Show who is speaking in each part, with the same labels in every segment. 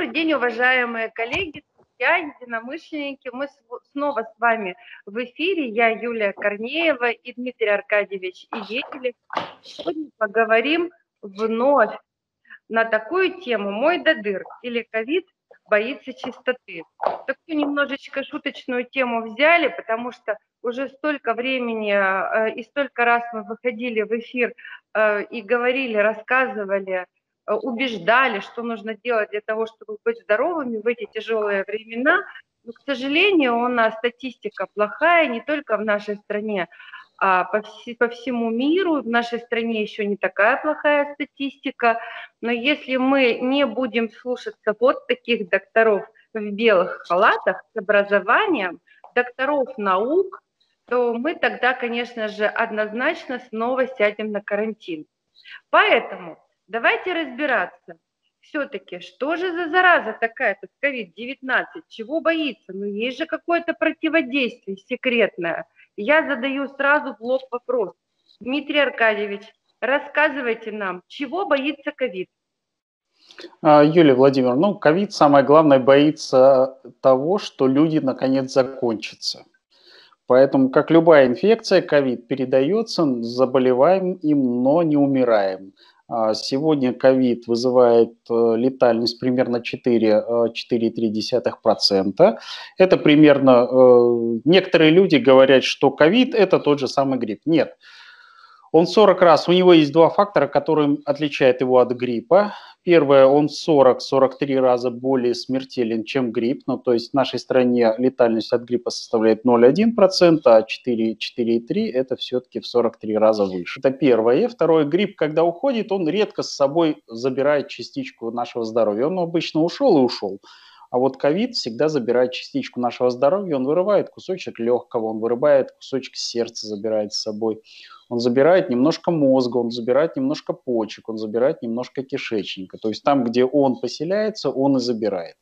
Speaker 1: Добрый день, уважаемые коллеги, друзья, единомышленники. Мы снова с вами в эфире. Я Юлия Корнеева и Дмитрий Аркадьевич Иетелев. Сегодня поговорим вновь на такую тему «Мой додыр» или «Ковид боится чистоты». Такую немножечко шуточную тему взяли, потому что уже столько времени э, и столько раз мы выходили в эфир э, и говорили, рассказывали – убеждали, что нужно делать для того, чтобы быть здоровыми в эти тяжелые времена. Но, к сожалению, у нас статистика плохая не только в нашей стране, а по, вс- по всему миру. В нашей стране еще не такая плохая статистика. Но если мы не будем слушаться вот таких докторов в белых халатах с образованием, докторов наук, то мы тогда, конечно же, однозначно снова сядем на карантин. Поэтому Давайте разбираться. Все-таки, что же за зараза такая, этот COVID-19? Чего боится? Ну, есть же какое-то противодействие секретное. Я задаю сразу в лоб вопрос. Дмитрий Аркадьевич, рассказывайте нам, чего боится ковид?
Speaker 2: А, Юлия Владимировна, ну, ковид самое главное боится того, что люди наконец закончатся. Поэтому, как любая инфекция, ковид передается, заболеваем им, но не умираем. А, сегодня ковид вызывает э, летальность примерно 4,3%. Э, это примерно... Э, некоторые люди говорят, что ковид – это тот же самый грипп. Нет. Он 40 раз, у него есть два фактора, которые отличают его от гриппа. Первое, он 40-43 раза более смертелен, чем грипп. Ну, то есть в нашей стране летальность от гриппа составляет 0,1%, а 4,3 это все-таки в 43 раза выше. Это первое. Второе, грипп, когда уходит, он редко с собой забирает частичку нашего здоровья. Он обычно ушел и ушел. А вот ковид всегда забирает частичку нашего здоровья, он вырывает кусочек легкого, он вырывает кусочек сердца, забирает с собой. Он забирает немножко мозга, он забирает немножко почек, он забирает немножко кишечника. То есть там, где он поселяется, он и забирает.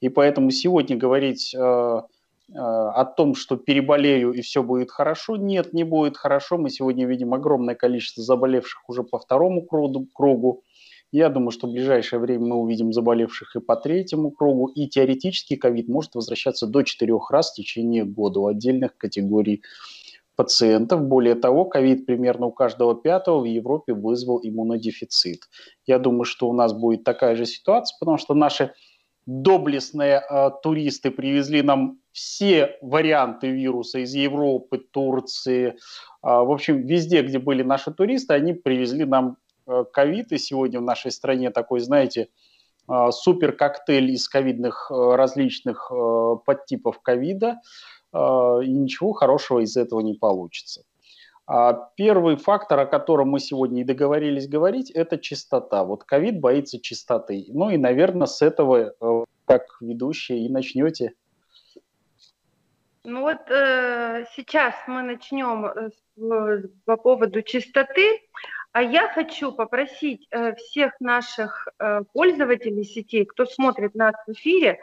Speaker 2: И поэтому сегодня говорить э, э, о том, что переболею и все будет хорошо, нет, не будет хорошо. Мы сегодня видим огромное количество заболевших уже по второму кругу. Я думаю, что в ближайшее время мы увидим заболевших и по третьему кругу. И теоретически ковид может возвращаться до четырех раз в течение года у отдельных категорий пациентов. Более того, ковид примерно у каждого пятого в Европе вызвал иммунодефицит. Я думаю, что у нас будет такая же ситуация, потому что наши доблестные э, туристы привезли нам все варианты вируса из Европы, Турции. Э, в общем, везде, где были наши туристы, они привезли нам ковид, и сегодня в нашей стране такой, знаете, э, супер коктейль из ковидных э, различных подтипов ковида, и ничего хорошего из этого не получится. А первый фактор, о котором мы сегодня и договорились говорить, это чистота. Вот ковид боится чистоты. Ну и, наверное, с этого, как ведущие, и начнете.
Speaker 1: Ну вот э, сейчас мы начнем э, по поводу чистоты. А я хочу попросить э, всех наших э, пользователей сетей, кто смотрит нас в эфире,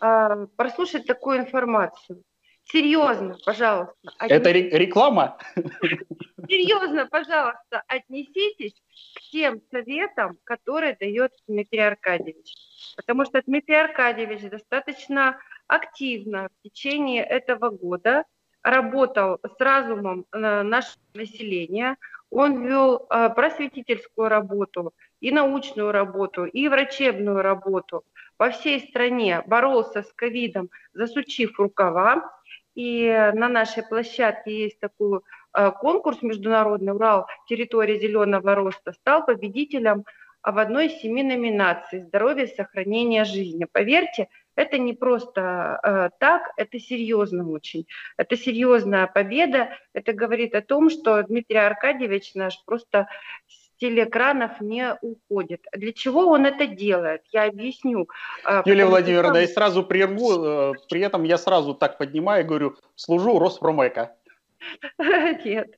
Speaker 1: э, прослушать такую информацию. Серьезно, пожалуйста.
Speaker 2: Отнеситесь... Это реклама?
Speaker 1: Серьезно, пожалуйста, отнеситесь к тем советам, которые дает Дмитрий Аркадьевич. Потому что Дмитрий Аркадьевич достаточно активно в течение этого года работал с разумом нашего населения, он вел а, просветительскую работу, и научную работу, и врачебную работу по всей стране, боролся с ковидом, засучив рукава. И на нашей площадке есть такой а, конкурс международный «Урал. Территория зеленого роста». Стал победителем в одной из семи номинаций «Здоровье, сохранение жизни». Поверьте, это не просто э, так, это серьезно очень. Это серьезная победа. Это говорит о том, что Дмитрий Аркадьевич наш просто с телеэкранов не уходит. Для чего он это делает? Я объясню.
Speaker 2: Э, Юлия Владимировна, я сразу прерву, э, при этом я сразу так поднимаю и говорю, служу Роспромека.
Speaker 1: Нет,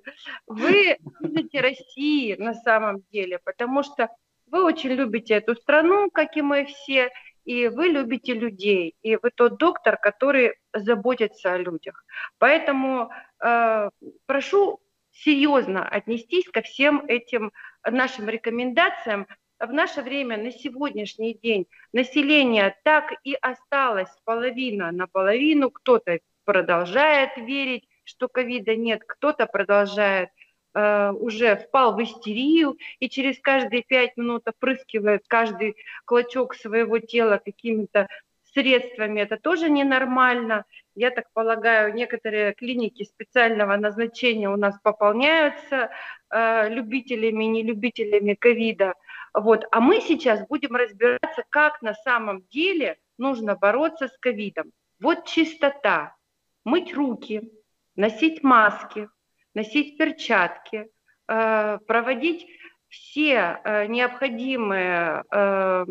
Speaker 1: вы служите России на самом деле, потому что вы очень любите эту страну, как и мы все, и вы любите людей, и вы тот доктор, который заботится о людях. Поэтому э, прошу серьезно отнестись ко всем этим нашим рекомендациям в наше время, на сегодняшний день, население так и осталось половина на половину, кто-то продолжает верить, что ковида нет, кто-то продолжает уже впал в истерию и через каждые пять минут опрыскивает каждый клочок своего тела какими-то средствами. Это тоже ненормально. Я так полагаю, некоторые клиники специального назначения у нас пополняются э, любителями, не любителями ковида. Вот. А мы сейчас будем разбираться, как на самом деле нужно бороться с ковидом. Вот чистота, мыть руки, носить маски, носить перчатки, э, проводить все э, необходимые э,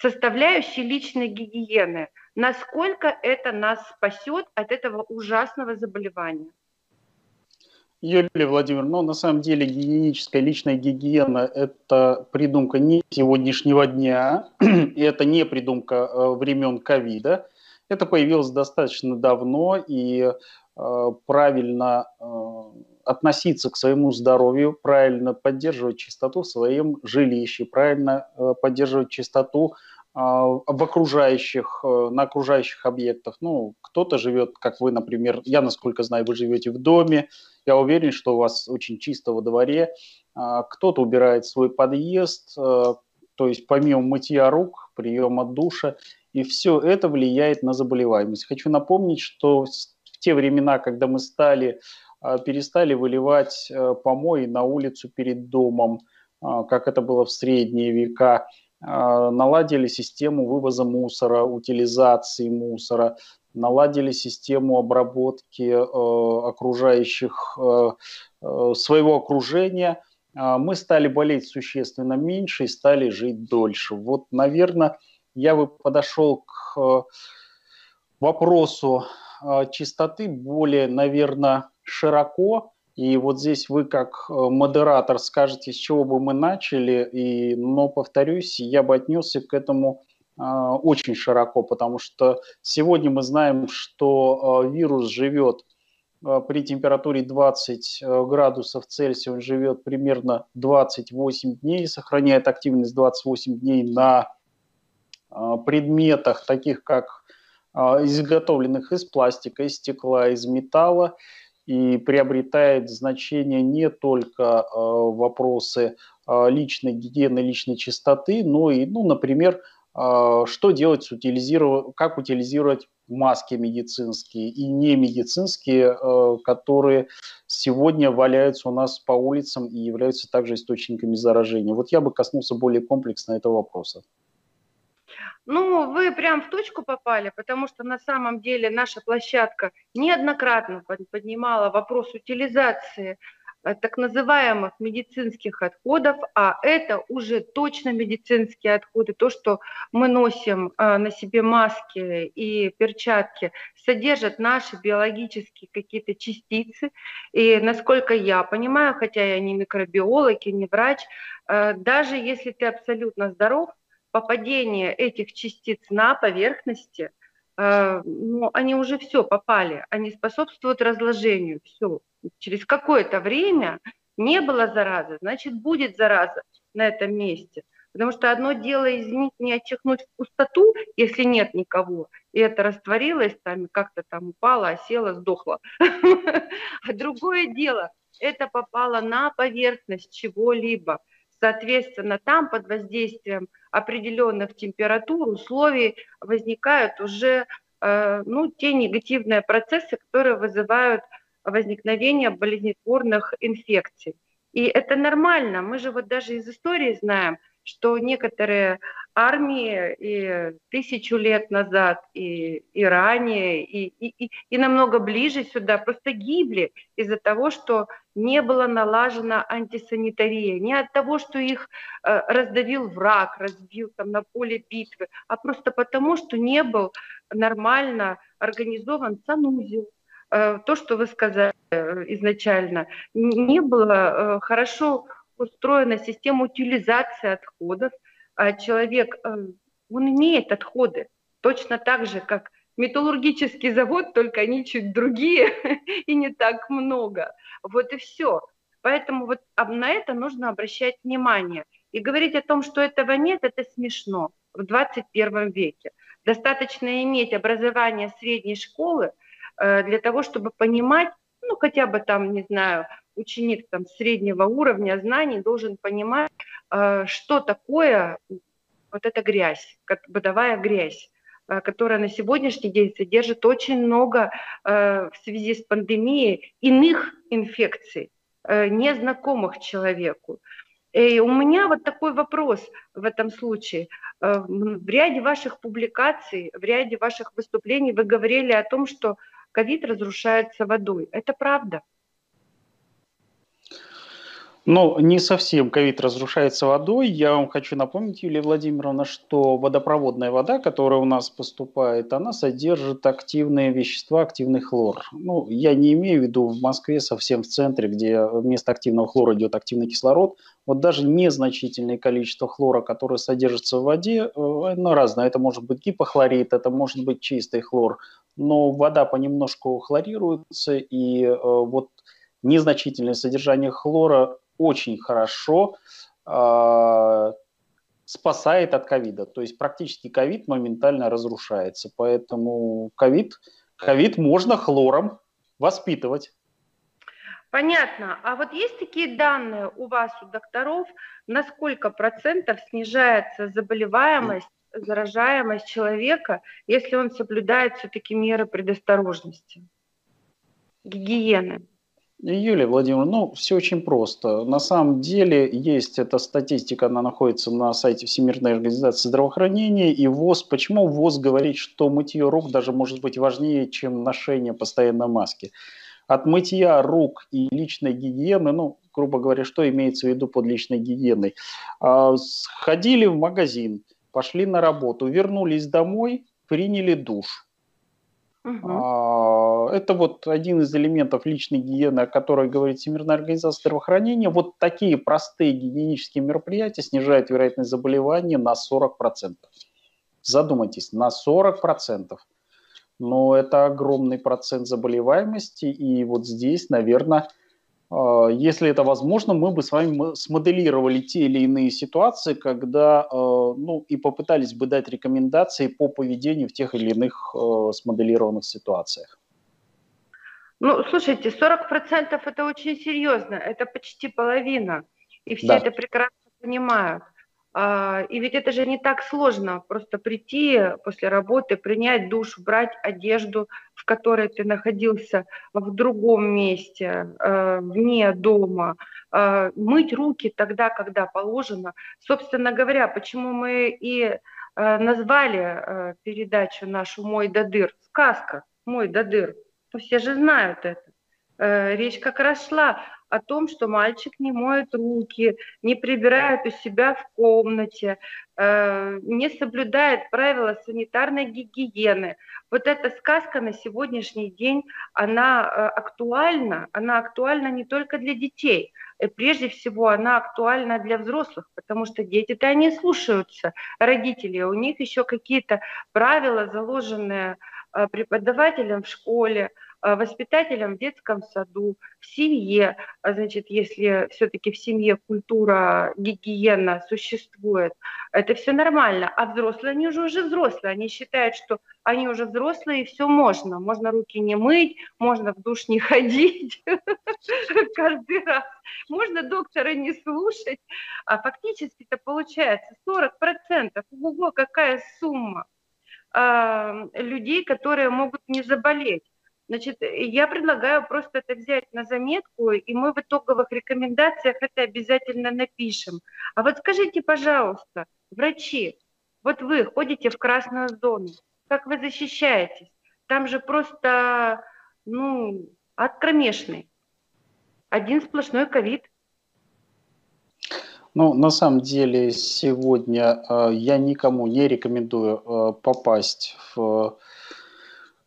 Speaker 1: составляющие личной гигиены. Насколько это нас спасет от этого ужасного заболевания?
Speaker 2: Юлия Владимировна, ну, на самом деле гигиеническая личная гигиена – это придумка не сегодняшнего дня, и это не придумка времен ковида. Это появилось достаточно давно, и правильно э, относиться к своему здоровью, правильно поддерживать чистоту в своем жилище, правильно э, поддерживать чистоту в окружающих, э, на окружающих объектах. Ну, кто-то живет, как вы, например, я, насколько знаю, вы живете в доме, я уверен, что у вас очень чисто во дворе, кто-то убирает свой подъезд, э, то есть помимо мытья рук, приема душа, и все это влияет на заболеваемость. Хочу напомнить, что те времена, когда мы стали, а, перестали выливать э, помои на улицу перед домом, как это было в средние века, а, наладили систему вывоза мусора, утилизации мусора, наладили систему обработки э, окружающих, э, своего окружения, а, мы стали болеть существенно меньше и стали жить дольше. Вот, наверное, я бы подошел к вопросу чистоты более, наверное, широко, и вот здесь вы как э, модератор скажете, с чего бы мы начали, и, но, повторюсь, я бы отнесся к этому э, очень широко, потому что сегодня мы знаем, что э, вирус живет при температуре 20 э, градусов Цельсия, он живет примерно 28 дней, сохраняет активность 28 дней на предметах, таких как изготовленных из пластика, из стекла, из металла и приобретает значение не только э, вопросы э, личной гигиены, личной чистоты, но и, ну, например, что делать с утилизировать, как утилизировать маски медицинские и не медицинские, которые сегодня валяются у нас по улицам и являются также источниками заражения. Вот я бы коснулся более комплексно этого вопроса.
Speaker 1: Ну, вы прям в точку попали, потому что на самом деле наша площадка неоднократно поднимала вопрос утилизации э, так называемых медицинских отходов, а это уже точно медицинские отходы. То, что мы носим э, на себе маски и перчатки, содержат наши биологические какие-то частицы. И насколько я понимаю, хотя я не микробиолог и не врач, э, даже если ты абсолютно здоров, попадение этих частиц на поверхности, э, ну, они уже все попали, они способствуют разложению, все. Через какое-то время не было заразы, значит, будет зараза на этом месте. Потому что одно дело, извините, не отчихнуть в пустоту, если нет никого, и это растворилось, там как-то там упало, осело, сдохло. А другое дело, это попало на поверхность чего-либо. Соответственно, там под воздействием определенных температур, условий возникают уже э, ну, те негативные процессы, которые вызывают возникновение болезнетворных инфекций. И это нормально. Мы же вот даже из истории знаем, что некоторые армии и тысячу лет назад, и, и ранее, и, и, и намного ближе сюда просто гибли из-за того, что не была налажена антисанитария, не от того, что их э, раздавил враг, разбил там на поле битвы, а просто потому, что не был нормально организован санузел, э, то, что вы сказали э, изначально, не было э, хорошо устроена система утилизации отходов. А человек, э, он имеет отходы, точно так же, как металлургический завод, только они чуть другие и не так много. Вот и все. Поэтому вот на это нужно обращать внимание. И говорить о том, что этого нет, это смешно в 21 веке. Достаточно иметь образование средней школы э, для того, чтобы понимать, ну хотя бы там, не знаю, ученик там среднего уровня знаний должен понимать, э, что такое вот эта грязь, бытовая грязь э, которая на сегодняшний день содержит очень много в связи с пандемией иных инфекций, незнакомых человеку. И у меня вот такой вопрос в этом случае. Э, в ряде ваших публикаций, в ряде ваших выступлений вы говорили о том, что ковид разрушается водой. Это правда?
Speaker 2: Ну, не совсем ковид разрушается водой. Я вам хочу напомнить, Юлия Владимировна, что водопроводная вода, которая у нас поступает, она содержит активные вещества, активный хлор. Ну, я не имею в виду в Москве совсем в центре, где вместо активного хлора идет активный кислород. Вот даже незначительное количество хлора, которое содержится в воде, э, оно разное. Это может быть гипохлорид, это может быть чистый хлор. Но вода понемножку хлорируется, и э, вот незначительное содержание хлора очень хорошо э, спасает от ковида. То есть практически ковид моментально разрушается. Поэтому ковид, ковид можно хлором воспитывать.
Speaker 1: Понятно. А вот есть такие данные у вас, у докторов, на сколько процентов снижается заболеваемость, заражаемость человека, если он соблюдает все-таки меры предосторожности, гигиены?
Speaker 2: Юлия Владимировна, ну, все очень просто. На самом деле есть эта статистика, она находится на сайте Всемирной организации здравоохранения и ВОЗ. Почему ВОЗ говорит, что мытье рук даже может быть важнее, чем ношение постоянно маски? От мытья рук и личной гигиены, ну, грубо говоря, что имеется в виду под личной гигиеной? А, сходили в магазин, пошли на работу, вернулись домой, приняли душ Угу. Это вот один из элементов личной гигиены, о которой говорит Всемирная организация здравоохранения. Вот такие простые гигиенические мероприятия снижают вероятность заболевания на 40%. Задумайтесь, на 40%. Но это огромный процент заболеваемости, и вот здесь, наверное, если это возможно, мы бы с вами смоделировали те или иные ситуации, когда, а, ну, и попытались бы дать рекомендации по поведению в тех или иных а, смоделированных ситуациях.
Speaker 1: Ну, слушайте, 40% это очень серьезно, это почти половина, и все да. это прекрасно понимают. А, и ведь это же не так сложно, просто прийти после работы, принять душ, брать одежду, в которой ты находился в другом месте, э, вне дома, э, мыть руки тогда, когда положено. Собственно говоря, почему мы и э, назвали передачу нашу «Мой дадыр» сказка «Мой дадыр». Ну, все же знают это. Речь как раз шла о том, что мальчик не моет руки, не прибирает у себя в комнате, э, не соблюдает правила санитарной гигиены. Вот эта сказка на сегодняшний день, она э, актуальна, она актуальна не только для детей, и прежде всего она актуальна для взрослых, потому что дети-то они слушаются. Родителей, у них еще какие-то правила, заложенные э, преподавателем в школе, Э, воспитателям в детском саду, в семье, значит, если все-таки в семье культура, гигиена существует, это все нормально. А взрослые, они уже уже взрослые, они считают, что они уже взрослые, и все можно. Можно руки не мыть, можно в душ не ходить каждый раз. Можно доктора не слушать. А фактически это получается 40%. Ого, какая сумма а, людей, которые могут не заболеть. Значит, я предлагаю просто это взять на заметку, и мы в итоговых рекомендациях это обязательно напишем. А вот скажите, пожалуйста, врачи, вот вы ходите в красную зону, как вы защищаетесь? Там же просто, ну, ад кромешный. Один сплошной ковид.
Speaker 2: Ну, на самом деле, сегодня э, я никому не рекомендую э, попасть в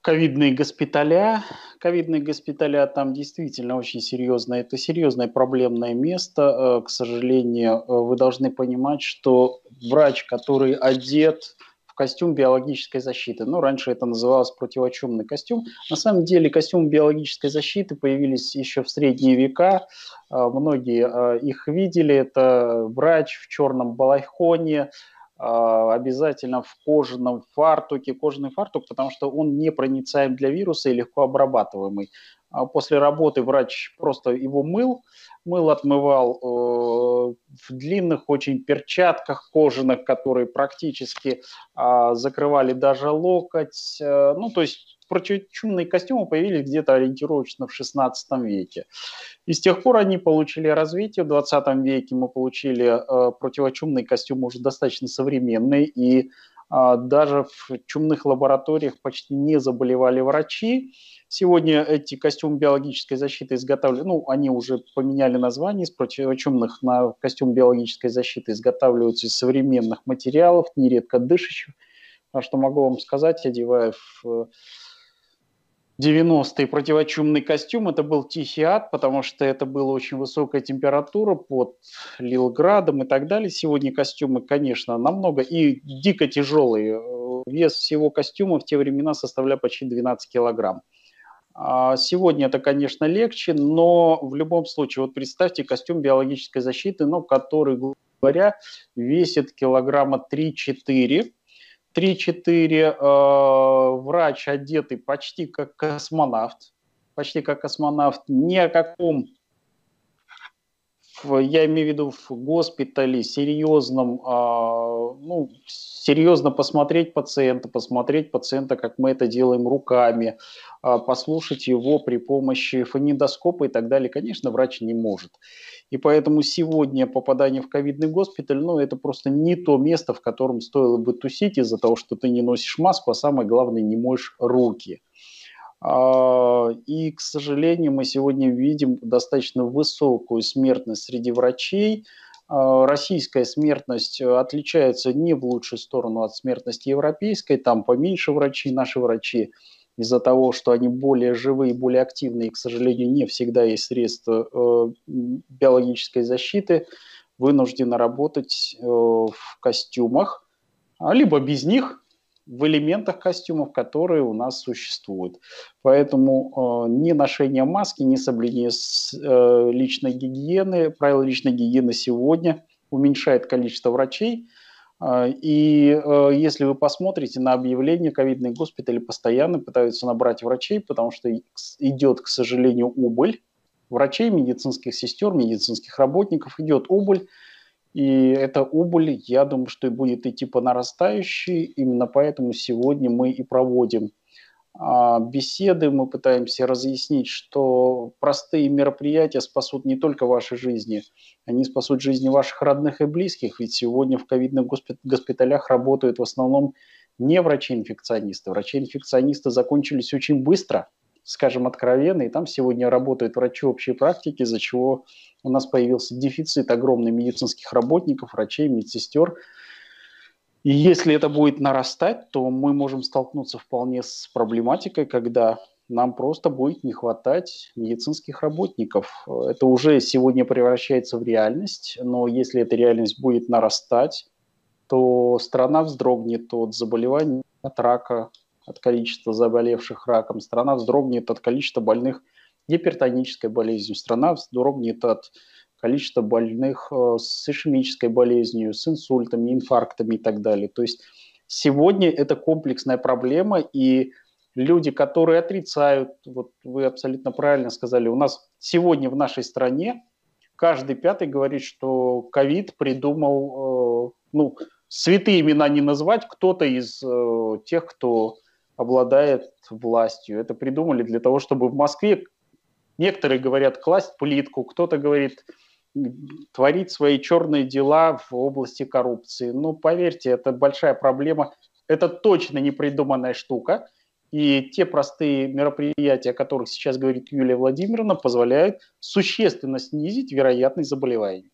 Speaker 2: ковидные госпиталя. Ковидные госпиталя там действительно очень серьезное, это серьезное проблемное место. Э, к сожалению, э, вы должны понимать, что врач, который одет в костюм биологической защиты. Ну, раньше это называлось противочумный костюм. На самом деле костюм биологической защиты появились еще в средние века. А, многие их видели. Это врач в черном балахоне, обязательно в кожаном фартуке. Кожаный фартук, потому что он не проницаем для вируса и легко обрабатываемый. После работы врач просто его мыл, мыл отмывал э, в длинных очень перчатках кожаных, которые практически э, закрывали даже локоть. Э, ну, то есть противочумные костюмы появились где-то ориентировочно в 16 веке. И с тех пор они получили развитие. В 20 веке мы получили э, противочумный костюм уже достаточно современный, и э, даже в чумных лабораториях почти не заболевали врачи. Сегодня эти костюмы биологической защиты изготавливают, ну, они уже поменяли название из противочумных на костюм биологической защиты, изготавливаются из современных материалов, нередко дышащих. А что могу вам сказать, одевая в 90-й противочумный костюм, это был тихий ад, потому что это была очень высокая температура под Лилградом и так далее. Сегодня костюмы, конечно, намного и дико тяжелые. Вес всего костюма в те времена составлял почти 12 килограмм. А, сегодня это, конечно, легче, но в любом случае, вот представьте костюм биологической защиты, ну, который, говоря, весит килограмма 3-4, 3-4, э, врач одетый почти как космонавт, почти как космонавт, ни о каком я имею в виду в госпитале, серьезном, а, ну, серьезно посмотреть пациента, посмотреть пациента, как мы это делаем руками, а, послушать его при помощи фонендоскопа и так далее, конечно, врач не может. И поэтому сегодня попадание в ковидный госпиталь, ну, это просто не то место, в котором стоило бы тусить из-за того, что ты не носишь маску, а самое главное, не моешь руки. А, и, к сожалению, мы сегодня видим достаточно высокую смертность среди врачей. А, российская смертность отличается не в лучшую сторону от смертности европейской. Там поменьше врачей, наши врачи из-за того, что они более живые, более активные, и, к сожалению, не всегда есть средства э, биологической защиты, вынуждены работать э, в костюмах, а либо без них, в элементах костюмов, которые у нас существуют. Поэтому э, ни ношение маски, ни соблюдение с, э, личной гигиены, правила личной гигиены сегодня уменьшает количество врачей. Э, и э, если вы посмотрите на объявление, ковидные госпитали постоянно пытаются набрать врачей, потому что идет, к сожалению, убыль врачей, медицинских сестер, медицинских работников, идет убыль. И эта убыль, я думаю, что и будет идти по нарастающей. Именно поэтому сегодня мы и проводим а, беседы, мы пытаемся разъяснить, что простые мероприятия спасут не только ваши жизни, они спасут жизни ваших родных и близких, ведь сегодня в ковидных госпиталях работают в основном не врачи-инфекционисты. Врачи-инфекционисты закончились очень быстро, скажем откровенно, и там сегодня работают врачи общей практики, из-за чего у нас появился дефицит огромный медицинских работников, врачей, медсестер. И если это будет нарастать, то мы можем столкнуться вполне с проблематикой, когда нам просто будет не хватать медицинских работников. Это уже сегодня превращается в реальность, но если эта реальность будет нарастать, то страна вздрогнет от заболеваний, от рака, от количества заболевших раком, страна вздрогнет от количества больных гипертонической болезнью. Страна вздрогнет от количества больных э, с ишемической болезнью, с инсультами, инфарктами и так далее. То есть сегодня это комплексная проблема, и люди, которые отрицают, вот вы абсолютно правильно сказали, у нас сегодня в нашей стране каждый пятый говорит, что ковид придумал, э, ну, святые имена не назвать, кто-то из э, тех, кто обладает властью. Это придумали для того, чтобы в Москве Некоторые говорят класть плитку, кто-то говорит творить свои черные дела в области коррупции. Ну, поверьте, это большая проблема. Это точно не придуманная штука. И те простые мероприятия, о которых сейчас говорит Юлия Владимировна, позволяют существенно снизить вероятность заболеваний.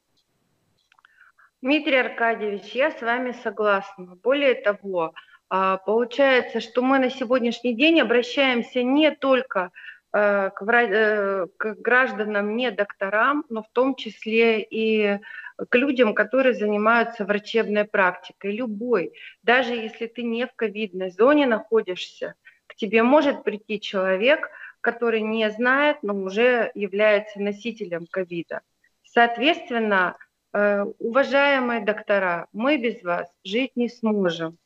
Speaker 1: Дмитрий Аркадьевич, я с вами согласна. Более того, получается, что мы на сегодняшний день обращаемся не только э, к, э, к гражданам, не докторам, но в том числе и к людям, которые занимаются врачебной практикой, любой. Даже если ты не в ковидной зоне находишься, к тебе может прийти человек, который не знает, но уже является носителем ковида. Соответственно, э, уважаемые доктора, мы без вас жить не сможем.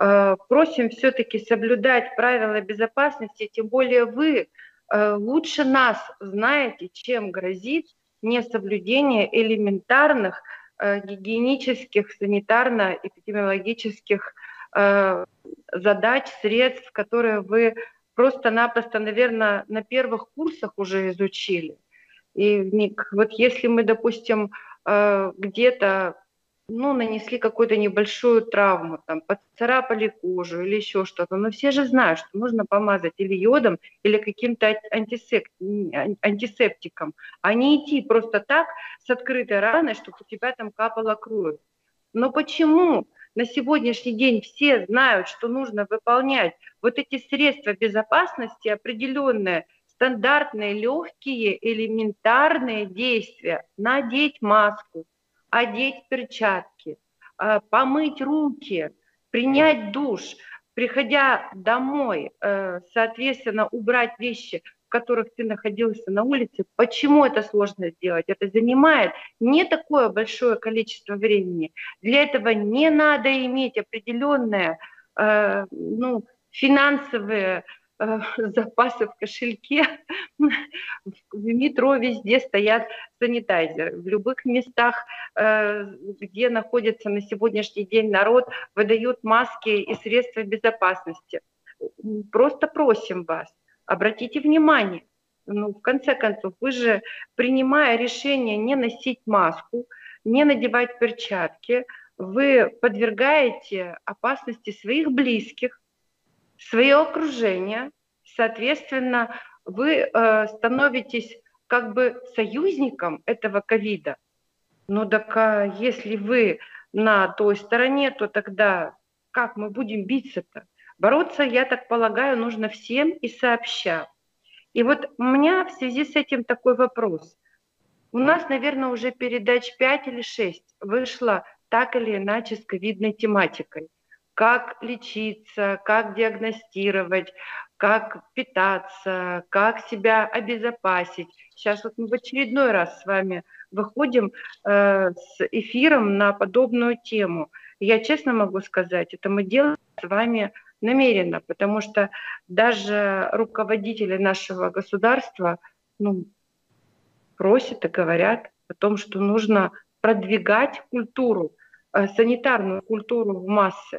Speaker 1: Э, просим все-таки соблюдать правила безопасности, тем более вы э, лучше нас знаете, чем грозит несоблюдение элементарных гигиенических, санитарно-эпидемиологических задач, средств, которые вы просто-напросто, наверное, на первых курсах уже изучили. И вот если мы, допустим, э, где-то ну, нанесли какую-то небольшую травму, там, поцарапали кожу или еще что-то, но все же знают, что нужно помазать или йодом, или каким-то антисептиком, а не идти просто так с открытой раной, чтобы у тебя там капала кровь. Но почему на сегодняшний день все знают, что нужно выполнять вот эти средства безопасности, определенные, стандартные, легкие, элементарные действия. Надеть маску, одеть перчатки, а, помыть руки, принять душ, приходя домой, э, соответственно, убрать вещи, в которых ты находился на улице. Почему это сложно сделать? Это занимает не такое большое количество времени. Для этого не надо иметь определенные э, ну, финансовые запасы в кошельке. В метро везде стоят санитайзеры. В любых местах, э, где находится на сегодняшний день народ, выдают маски и средства безопасности. Просто просим вас, обратите внимание, ну, в конце концов, вы же, принимая решение не носить маску, не надевать перчатки, вы подвергаете опасности своих близких, свое окружение, соответственно, вы э, становитесь как бы союзником этого ковида. Ну так а если вы на той стороне, то тогда как мы будем биться-то? Бороться, я так полагаю, нужно всем и сообща. И вот у меня в связи с этим такой вопрос. У нас, наверное, уже передач 5 или 6 вышла так или иначе с ковидной тематикой. Как лечиться, как диагностировать, как питаться, как себя обезопасить. Сейчас вот мы в очередной раз с вами выходим э, с эфиром на подобную тему. Я честно могу сказать, это мы делаем с вами намеренно, потому что даже руководители нашего государства ну, просят и говорят о том, что нужно продвигать культуру, э, санитарную культуру в массы.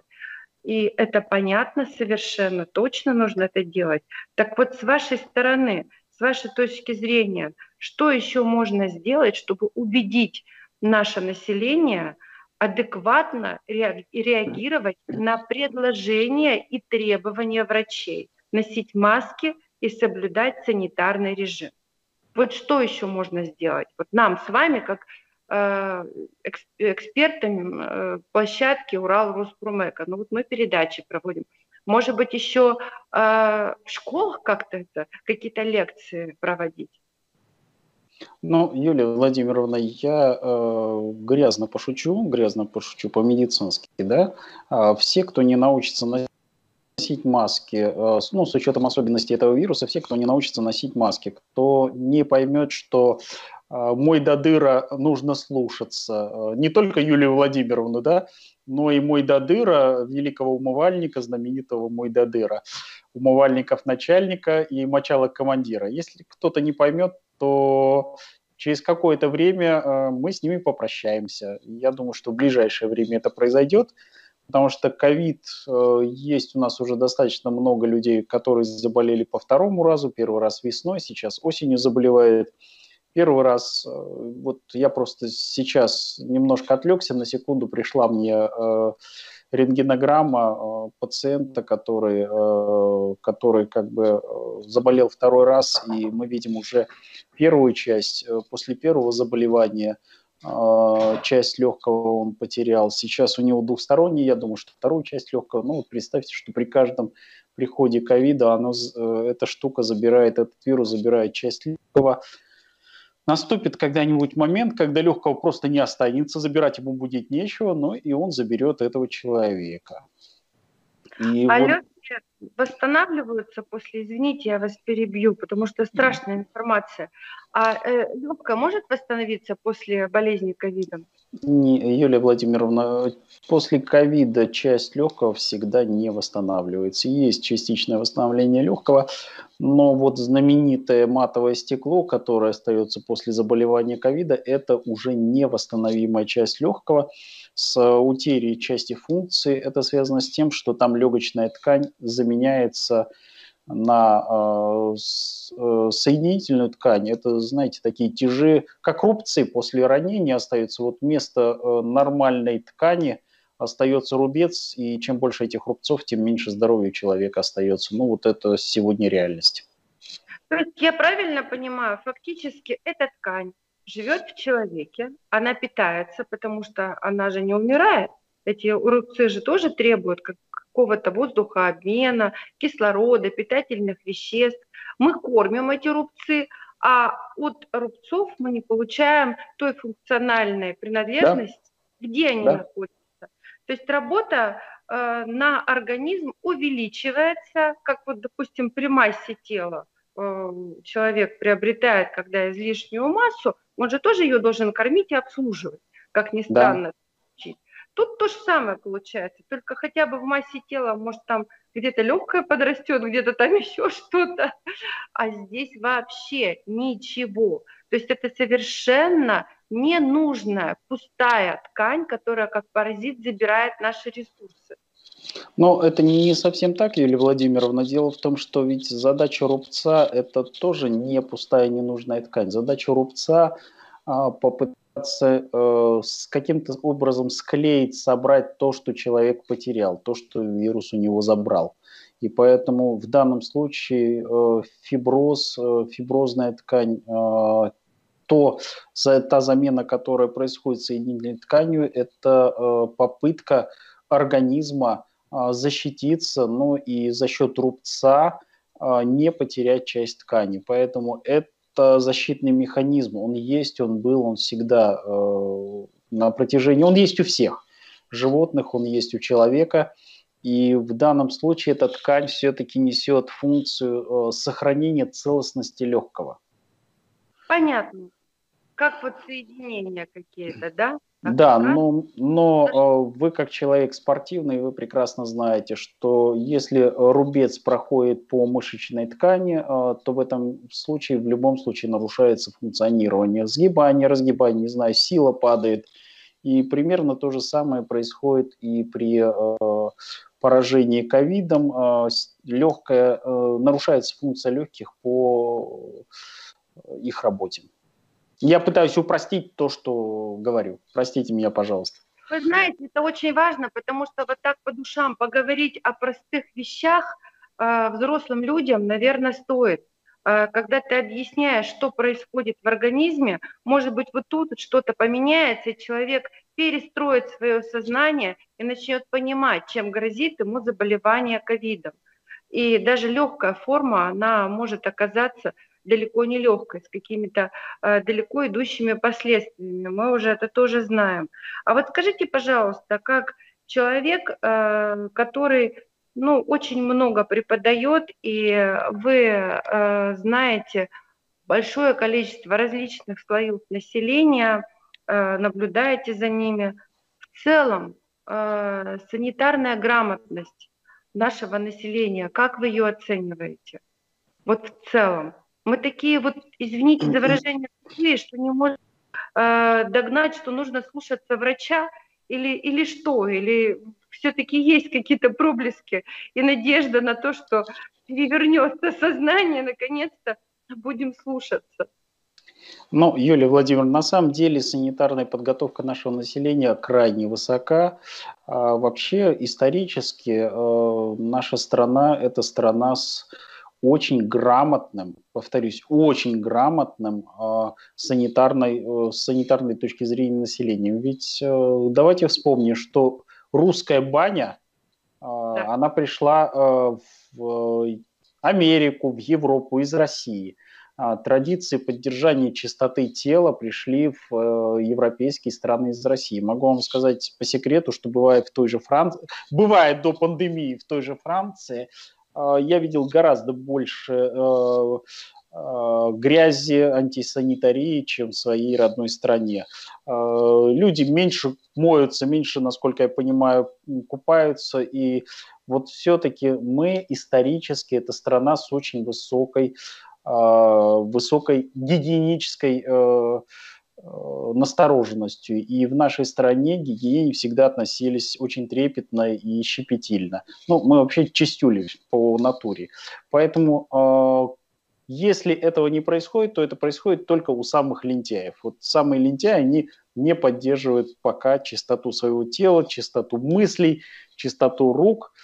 Speaker 1: И это понятно совершенно, точно нужно это делать. Так вот, с вашей стороны, с вашей точки зрения, что еще можно сделать, чтобы убедить наше население – адекватно реагировать на предложения и требования врачей, носить маски и соблюдать санитарный режим. Вот что еще можно сделать? Вот нам с вами, как э, экспертам э, площадки Урал Роспромека, ну вот мы передачи проводим. Может быть, еще э, в школах как-то это, какие-то лекции проводить?
Speaker 2: Ну, Юлия Владимировна, я э, грязно пошучу, грязно пошучу по-медицински, да. А все, кто не научится носить маски, э, ну, с учетом особенностей этого вируса, все, кто не научится носить маски, кто не поймет, что э, мой додыра нужно слушаться, э, не только Юлию Владимировну, да, но и мой додыра, великого умывальника, знаменитого мой додыра, умывальников начальника и мочала командира. Если кто-то не поймет, то через какое-то время мы с ними попрощаемся. Я думаю, что в ближайшее время это произойдет, потому что ковид, э, есть у нас уже достаточно много людей, которые заболели по второму разу, первый раз весной, сейчас осенью заболевает. Первый раз, э, вот я просто сейчас немножко отвлекся, на секунду пришла мне рентгенограмма э, пациента, который, который как бы заболел второй раз, и мы видим уже первую часть после первого заболевания часть легкого он потерял. Сейчас у него двухсторонний, я думаю, что вторую часть легкого. Ну, вот представьте, что при каждом приходе ковида оно, э, эта штука забирает, этот вирус забирает часть легкого. Наступит когда-нибудь момент, когда легкого просто не останется, забирать ему будет нечего, но и он заберет этого человека.
Speaker 1: И а вот... легкие восстанавливаются после, извините, я вас перебью, потому что страшная информация. А э, легкая может восстановиться после болезни ковидом?
Speaker 2: Юлия Владимировна, после ковида часть легкого всегда не восстанавливается. Есть частичное восстановление легкого, но вот знаменитое матовое стекло, которое остается после заболевания ковида, это уже невосстановимая часть легкого с утерей части функции. Это связано с тем, что там легочная ткань заменяется на э, э, соединительную ткань. Это, знаете, такие тяжи, как рубцы после ранения остаются. Вот вместо э, нормальной ткани остается рубец, и чем больше этих рубцов, тем меньше здоровья человека остается. Ну, вот это сегодня реальность.
Speaker 1: То есть я правильно понимаю, фактически эта ткань живет в человеке, она питается, потому что она же не умирает. Эти рубцы же тоже требуют как какого-то воздухообмена, кислорода, питательных веществ. Мы кормим эти рубцы, а от рубцов мы не получаем той функциональной принадлежности, да. где они да. находятся. То есть работа э, на организм увеличивается, как вот, допустим, при массе тела э, человек приобретает, когда излишнюю массу, он же тоже ее должен кормить и обслуживать, как ни странно. Да. Тут то же самое получается, только хотя бы в массе тела, может, там где-то легкое подрастет, где-то там еще что-то, а здесь вообще ничего. То есть это совершенно ненужная, пустая ткань, которая как паразит забирает наши ресурсы.
Speaker 2: Но это не совсем так, Юлия Владимировна. Дело в том, что ведь задача рубца – это тоже не пустая, ненужная ткань. Задача рубца а, попытаться э, с каким-то образом склеить, собрать то, что человек потерял, то, что вирус у него забрал. И поэтому в данном случае э, фиброз, э, фиброзная ткань, то, та замена, которая происходит соединительной тканью, это попытка организма защититься, ну и за счет рубца не потерять часть ткани. Поэтому это это защитный механизм. Он есть, он был, он всегда э, на протяжении... Он есть у всех животных, он есть у человека. И в данном случае эта ткань все-таки несет функцию э, сохранения целостности легкого.
Speaker 1: Понятно. Как вот соединения какие-то, да?
Speaker 2: Да, но, но э, вы как человек спортивный, вы прекрасно знаете, что если рубец проходит по мышечной ткани, э, то в этом случае в любом случае нарушается функционирование. Сгибание, разгибание, не знаю, сила падает. И примерно то же самое происходит и при э, поражении ковидом. Легкая, нарушается функция легких по их работе. Я пытаюсь упростить то, что говорю. Простите меня, пожалуйста.
Speaker 1: Вы знаете, это очень важно, потому что вот так по душам поговорить о простых вещах э, взрослым людям, наверное, стоит. Э, когда ты объясняешь, что происходит в организме, может быть, вот тут что-то поменяется, и человек перестроит свое сознание и начнет понимать, чем грозит ему заболевание ковидом. И даже легкая форма, она может оказаться далеко не легкой, с какими-то э, далеко идущими последствиями. Мы уже это тоже знаем. А вот скажите, пожалуйста, как человек, э, который ну, очень много преподает, и вы э, знаете большое количество различных слоев населения, э, наблюдаете за ними. В целом, э, санитарная грамотность нашего населения, как вы ее оцениваете? Вот в целом. Мы такие вот, извините за выражение, что не можем э, догнать, что нужно слушаться врача или, или что, или все-таки есть какие-то проблески и надежда на то, что перевернется сознание, наконец-то будем слушаться.
Speaker 2: Ну, Юлия Владимировна, на самом деле санитарная подготовка нашего населения крайне высока. А вообще исторически э, наша страна – это страна с очень грамотным, повторюсь, очень грамотным э, санитарной, э, санитарной точки зрения населения. Ведь э, давайте вспомним, что русская баня, э, да. она пришла э, в Америку, в Европу из России. А, традиции поддержания чистоты тела пришли в э, европейские страны из России. Могу вам сказать по секрету, что бывает в той же Франции, бывает до пандемии в той же Франции, я видел гораздо больше э, э, грязи, антисанитарии, чем в своей родной стране. Люди меньше моются, меньше, насколько я понимаю, купаются, и вот все-таки мы исторически, это страна с очень высокой а, высокой гигиенической э, настороженностью. И в нашей стране к гигиене всегда относились очень трепетно и щепетильно. Ну, мы вообще чистюли по натуре. Поэтому а, если этого не происходит, то это происходит только у самых лентяев. Вот самые лентяи, они не поддерживают пока чистоту своего тела, чистоту мыслей, чистоту рук –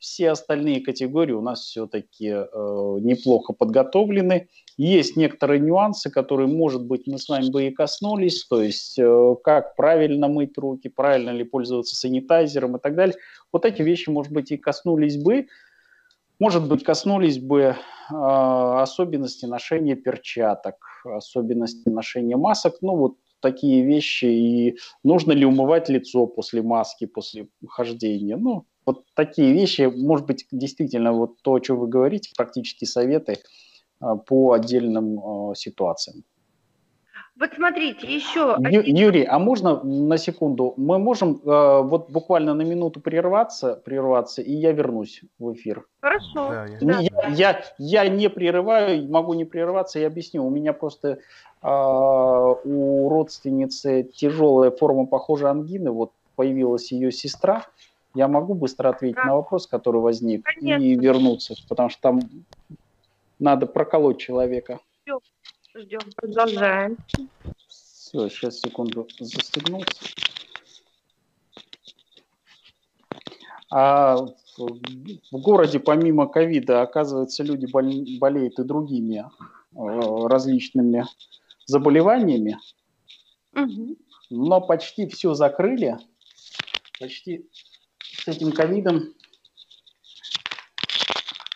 Speaker 2: все остальные категории у нас все-таки э, неплохо подготовлены. Есть некоторые нюансы, которые, может быть, мы с вами бы и коснулись, то есть э, как правильно мыть руки, правильно ли пользоваться санитайзером и так далее. Вот эти вещи, может быть, и коснулись бы, может быть, коснулись бы а, особенности ношения перчаток, особенности ношения масок, ну вот такие вещи, и нужно ли умывать лицо после маски, после хождения, ну, вот такие вещи, может быть, действительно вот то, о чем вы говорите, практические советы а, по отдельным а, ситуациям.
Speaker 1: Вот смотрите, еще...
Speaker 2: Ю, Юрий, а можно на секунду? Мы можем э, вот буквально на минуту прерваться, прерваться, и я вернусь в эфир.
Speaker 1: Хорошо. Да,
Speaker 2: я... Я, я, я не прерываю, могу не прерываться, я объясню. У меня просто э, у родственницы тяжелая форма похожей ангины, вот появилась ее сестра, я могу быстро ответить да. на вопрос, который возник, Конечно. и вернуться, потому что там надо проколоть человека.
Speaker 1: Ждем, ждем. продолжаем.
Speaker 2: Все, сейчас секунду застегнулся. А в городе помимо ковида, оказывается, люди болеют и другими э, различными заболеваниями. Угу. Но почти все закрыли. Почти с этим ковидом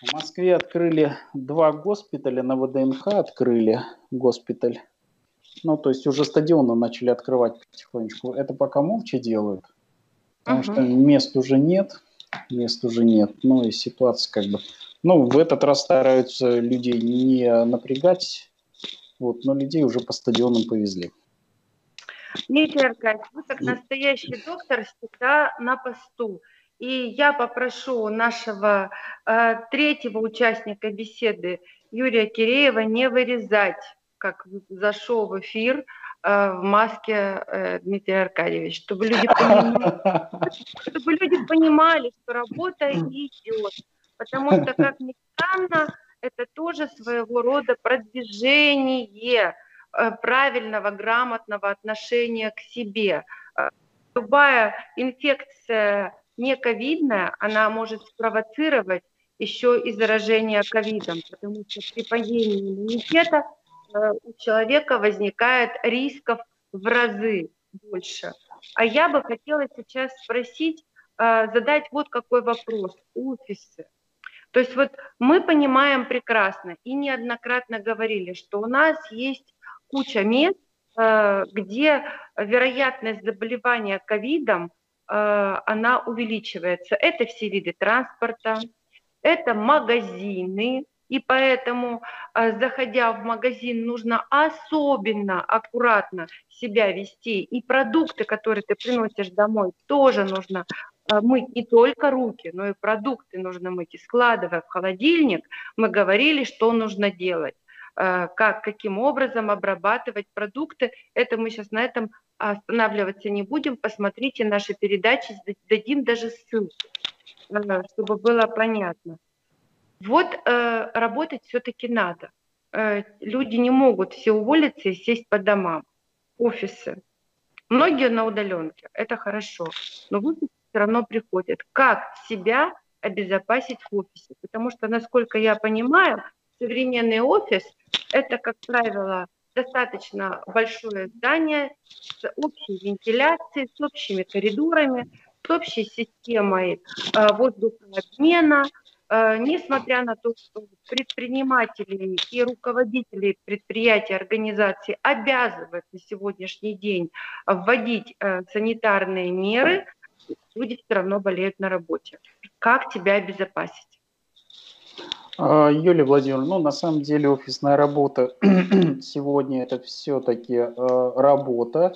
Speaker 2: в Москве открыли два госпиталя, на ВДНХ открыли госпиталь. Ну, то есть уже стадионы начали открывать потихонечку. Это пока молча делают, потому uh-huh. что мест уже нет, мест уже нет. Ну и ситуация как бы... Ну, в этот раз стараются людей не напрягать, вот, но людей уже по стадионам повезли.
Speaker 1: Дмитрий Аркадьевич, вы как настоящий доктор всегда на посту. И я попрошу нашего э, третьего участника беседы Юрия Киреева не вырезать, как зашел в эфир э, в маске э, Дмитрий Аркадьевич, чтобы люди, понимали, чтобы люди понимали, что работа идет. Потому что, как ни странно, это тоже своего рода продвижение э, правильного, грамотного отношения к себе. Э, любая инфекция не ковидная, она может спровоцировать еще и заражение ковидом, потому что при падении иммунитета э, у человека возникает рисков в разы больше. А я бы хотела сейчас спросить, э, задать вот какой вопрос. Офисы. То есть вот мы понимаем прекрасно и неоднократно говорили, что у нас есть куча мест, э, где вероятность заболевания ковидом она увеличивается. Это все виды транспорта, это магазины, и поэтому, э, заходя в магазин, нужно особенно аккуратно себя вести. И продукты, которые ты приносишь домой, тоже нужно э, мыть не только руки, но и продукты нужно мыть. И складывая в холодильник, мы говорили, что нужно делать как, каким образом обрабатывать продукты. Это мы сейчас на этом останавливаться не будем, посмотрите наши передачи, дадим даже ссылку, э, чтобы было понятно. Вот э, работать все-таки надо. Э, люди не могут все уволиться и сесть по домам. Офисы. Многие на удаленке, это хорошо, но в офис все равно приходят. Как себя обезопасить в офисе. Потому что, насколько я понимаю, современный офис – это, как правило, достаточно большое здание с общей вентиляцией, с общими коридорами, с общей системой э, воздухообмена. Э, несмотря на то, что предприниматели и руководители предприятий, организаций обязывают на сегодняшний день вводить э, санитарные меры, люди все равно болеют на работе. Как тебя обезопасить?
Speaker 2: А, Юлия Владимировна, ну, на самом деле офисная работа сегодня это все-таки э, работа.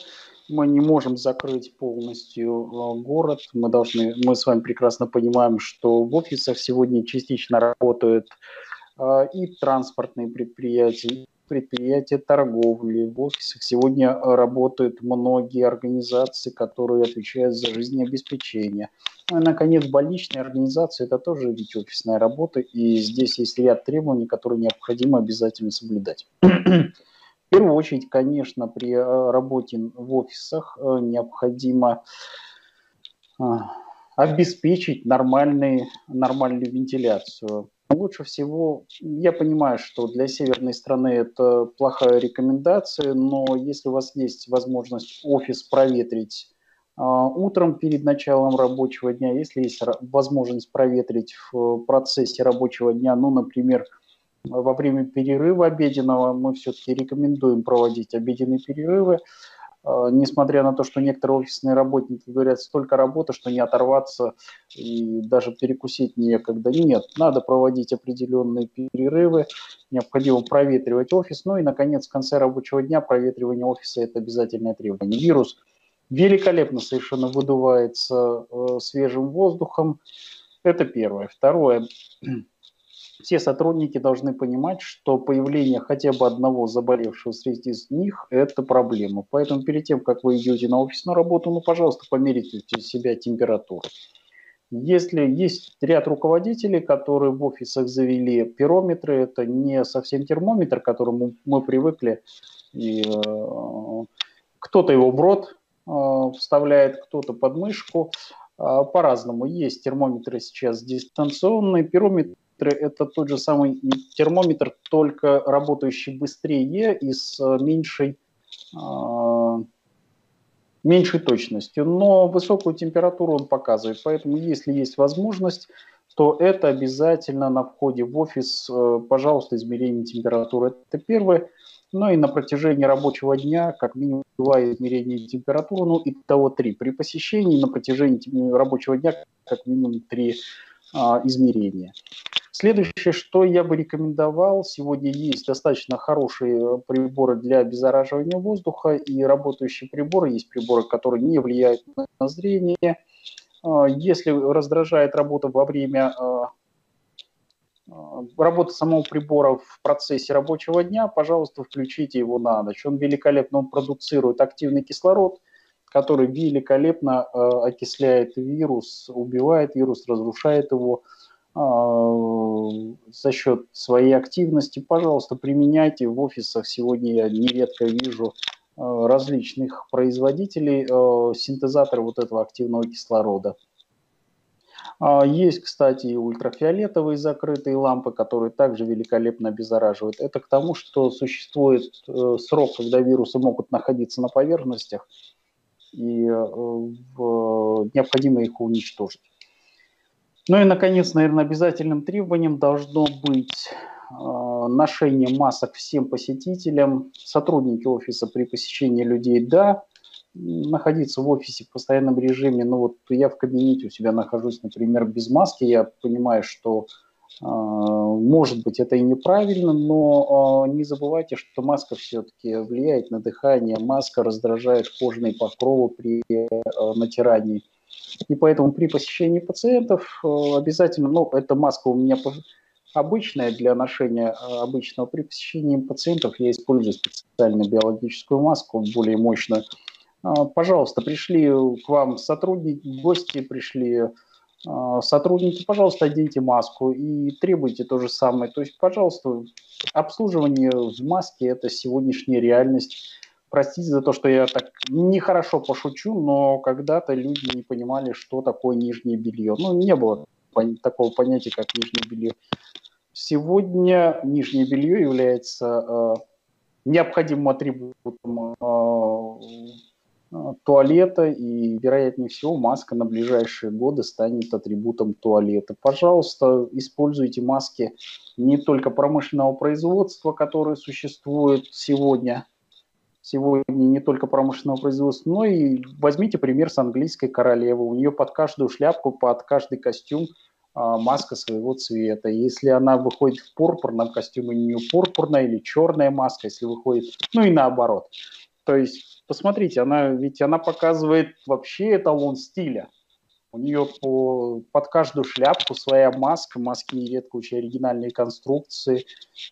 Speaker 2: Мы не можем закрыть полностью э, город. Мы должны, мы с вами прекрасно понимаем, что в офисах сегодня частично работают и транспортные предприятия, предприятия торговли. В офисах сегодня э, работают многие организации, которые отвечают за жизнеобеспечение. Ну и, наконец, больничные организации – это тоже ведь офисная работа, и здесь есть ряд требований, которые необходимо обязательно соблюдать. В первую очередь, конечно, при э, работе в офисах э, необходимо обеспечить нормальный, нормальную вентиляцию Лучше всего, я понимаю, что для северной страны это плохая рекомендация, но если у вас есть возможность офис проветрить а, утром перед началом рабочего дня, если есть возможность проветрить в процессе рабочего дня, ну, например, во время перерыва обеденного, мы все-таки рекомендуем проводить обеденные перерывы, несмотря на то, что некоторые офисные работники говорят, столько работы, что не оторваться и даже перекусить некогда. Нет, надо проводить определенные перерывы, необходимо проветривать офис. Ну и, наконец, в конце рабочего дня проветривание офиса – это обязательное требование. Вирус великолепно совершенно выдувается э, свежим воздухом. Это первое. Второе все сотрудники должны понимать, что появление хотя бы одного заболевшего среди них – это проблема. Поэтому перед тем, как вы идете на офисную работу, ну, пожалуйста, померите себя температуру. Если есть ряд руководителей, которые в офисах завели пирометры, это не совсем термометр, к которому мы привыкли, э, кто-то его в рот э, вставляет, кто-то под мышку, э, по-разному. Есть термометры сейчас дистанционные, пирометры это тот же самый термометр, только работающий быстрее и с э, меньшей, э, меньшей точностью. Но высокую температуру он показывает. Поэтому, если есть возможность, то это обязательно на входе в офис, э, пожалуйста, измерение температуры. Это первое. Ну и на протяжении рабочего дня, как минимум, два измерения температуры, ну и того три. При посещении на протяжении рабочего дня как минимум три а, измерения. Следующее, что я бы рекомендовал, сегодня есть достаточно хорошие э, приборы для обеззараживания воздуха и работающие приборы. Есть приборы, которые не влияют на зрение. А, если раздражает работа во время а, а, работы самого прибора в процессе рабочего дня, пожалуйста, включите его на ночь. Он великолепно он продуцирует активный кислород, который великолепно окисляет вирус, убивает вирус, разрушает его. А, за счет своей активности, пожалуйста, применяйте. В офисах сегодня я нередко вижу а, различных производителей а, синтезатора вот этого активного кислорода. Есть, кстати, и ультрафиолетовые закрытые лампы, которые также великолепно обеззараживают. Это к тому, что существует э, срок, когда вирусы могут находиться на поверхностях, и э, необходимо их уничтожить. Ну и, наконец, наверное, обязательным требованием должно быть э, ношение масок всем посетителям. Сотрудники офиса при посещении людей, да, находиться в офисе в постоянном режиме. Ну вот я в кабинете у себя нахожусь, например, без маски. Я понимаю, что э, может быть это и неправильно, но э, не забывайте, что маска все-таки влияет на дыхание. Маска раздражает кожные покровы при натирании. И поэтому при посещении пациентов э, обязательно, ну, эта маска у меня обычная для ношения э, обычного. При посещении пациентов я использую специальную биологическую маску, более мощную. А, пожалуйста, пришли к вам сотрудники, гости пришли, а, сотрудники, пожалуйста, оденьте маску и требуйте то же самое. То есть, пожалуйста, обслуживание в маске – это сегодняшняя реальность Простите за то, что я так нехорошо пошучу, но когда-то люди не понимали, что такое нижнее белье. Ну, не было такого понятия, как нижнее белье. Сегодня нижнее белье является э, необходимым атрибутом туалета, и, вероятнее всего, маска на ближайшие годы станет атрибутом туалета. Пожалуйста, используйте маски не только промышленного производства, которые существуют сегодня, сегодня не только промышленного производства, но и возьмите пример с английской королевы. У нее под каждую шляпку, под каждый костюм а, маска своего цвета. Если она выходит в пурпурном костюме, у нее пурпурная или черная маска, если выходит, ну и наоборот. То есть, посмотрите, она ведь она показывает вообще эталон стиля. У нее по, под каждую шляпку своя маска, маски нередко очень оригинальные конструкции.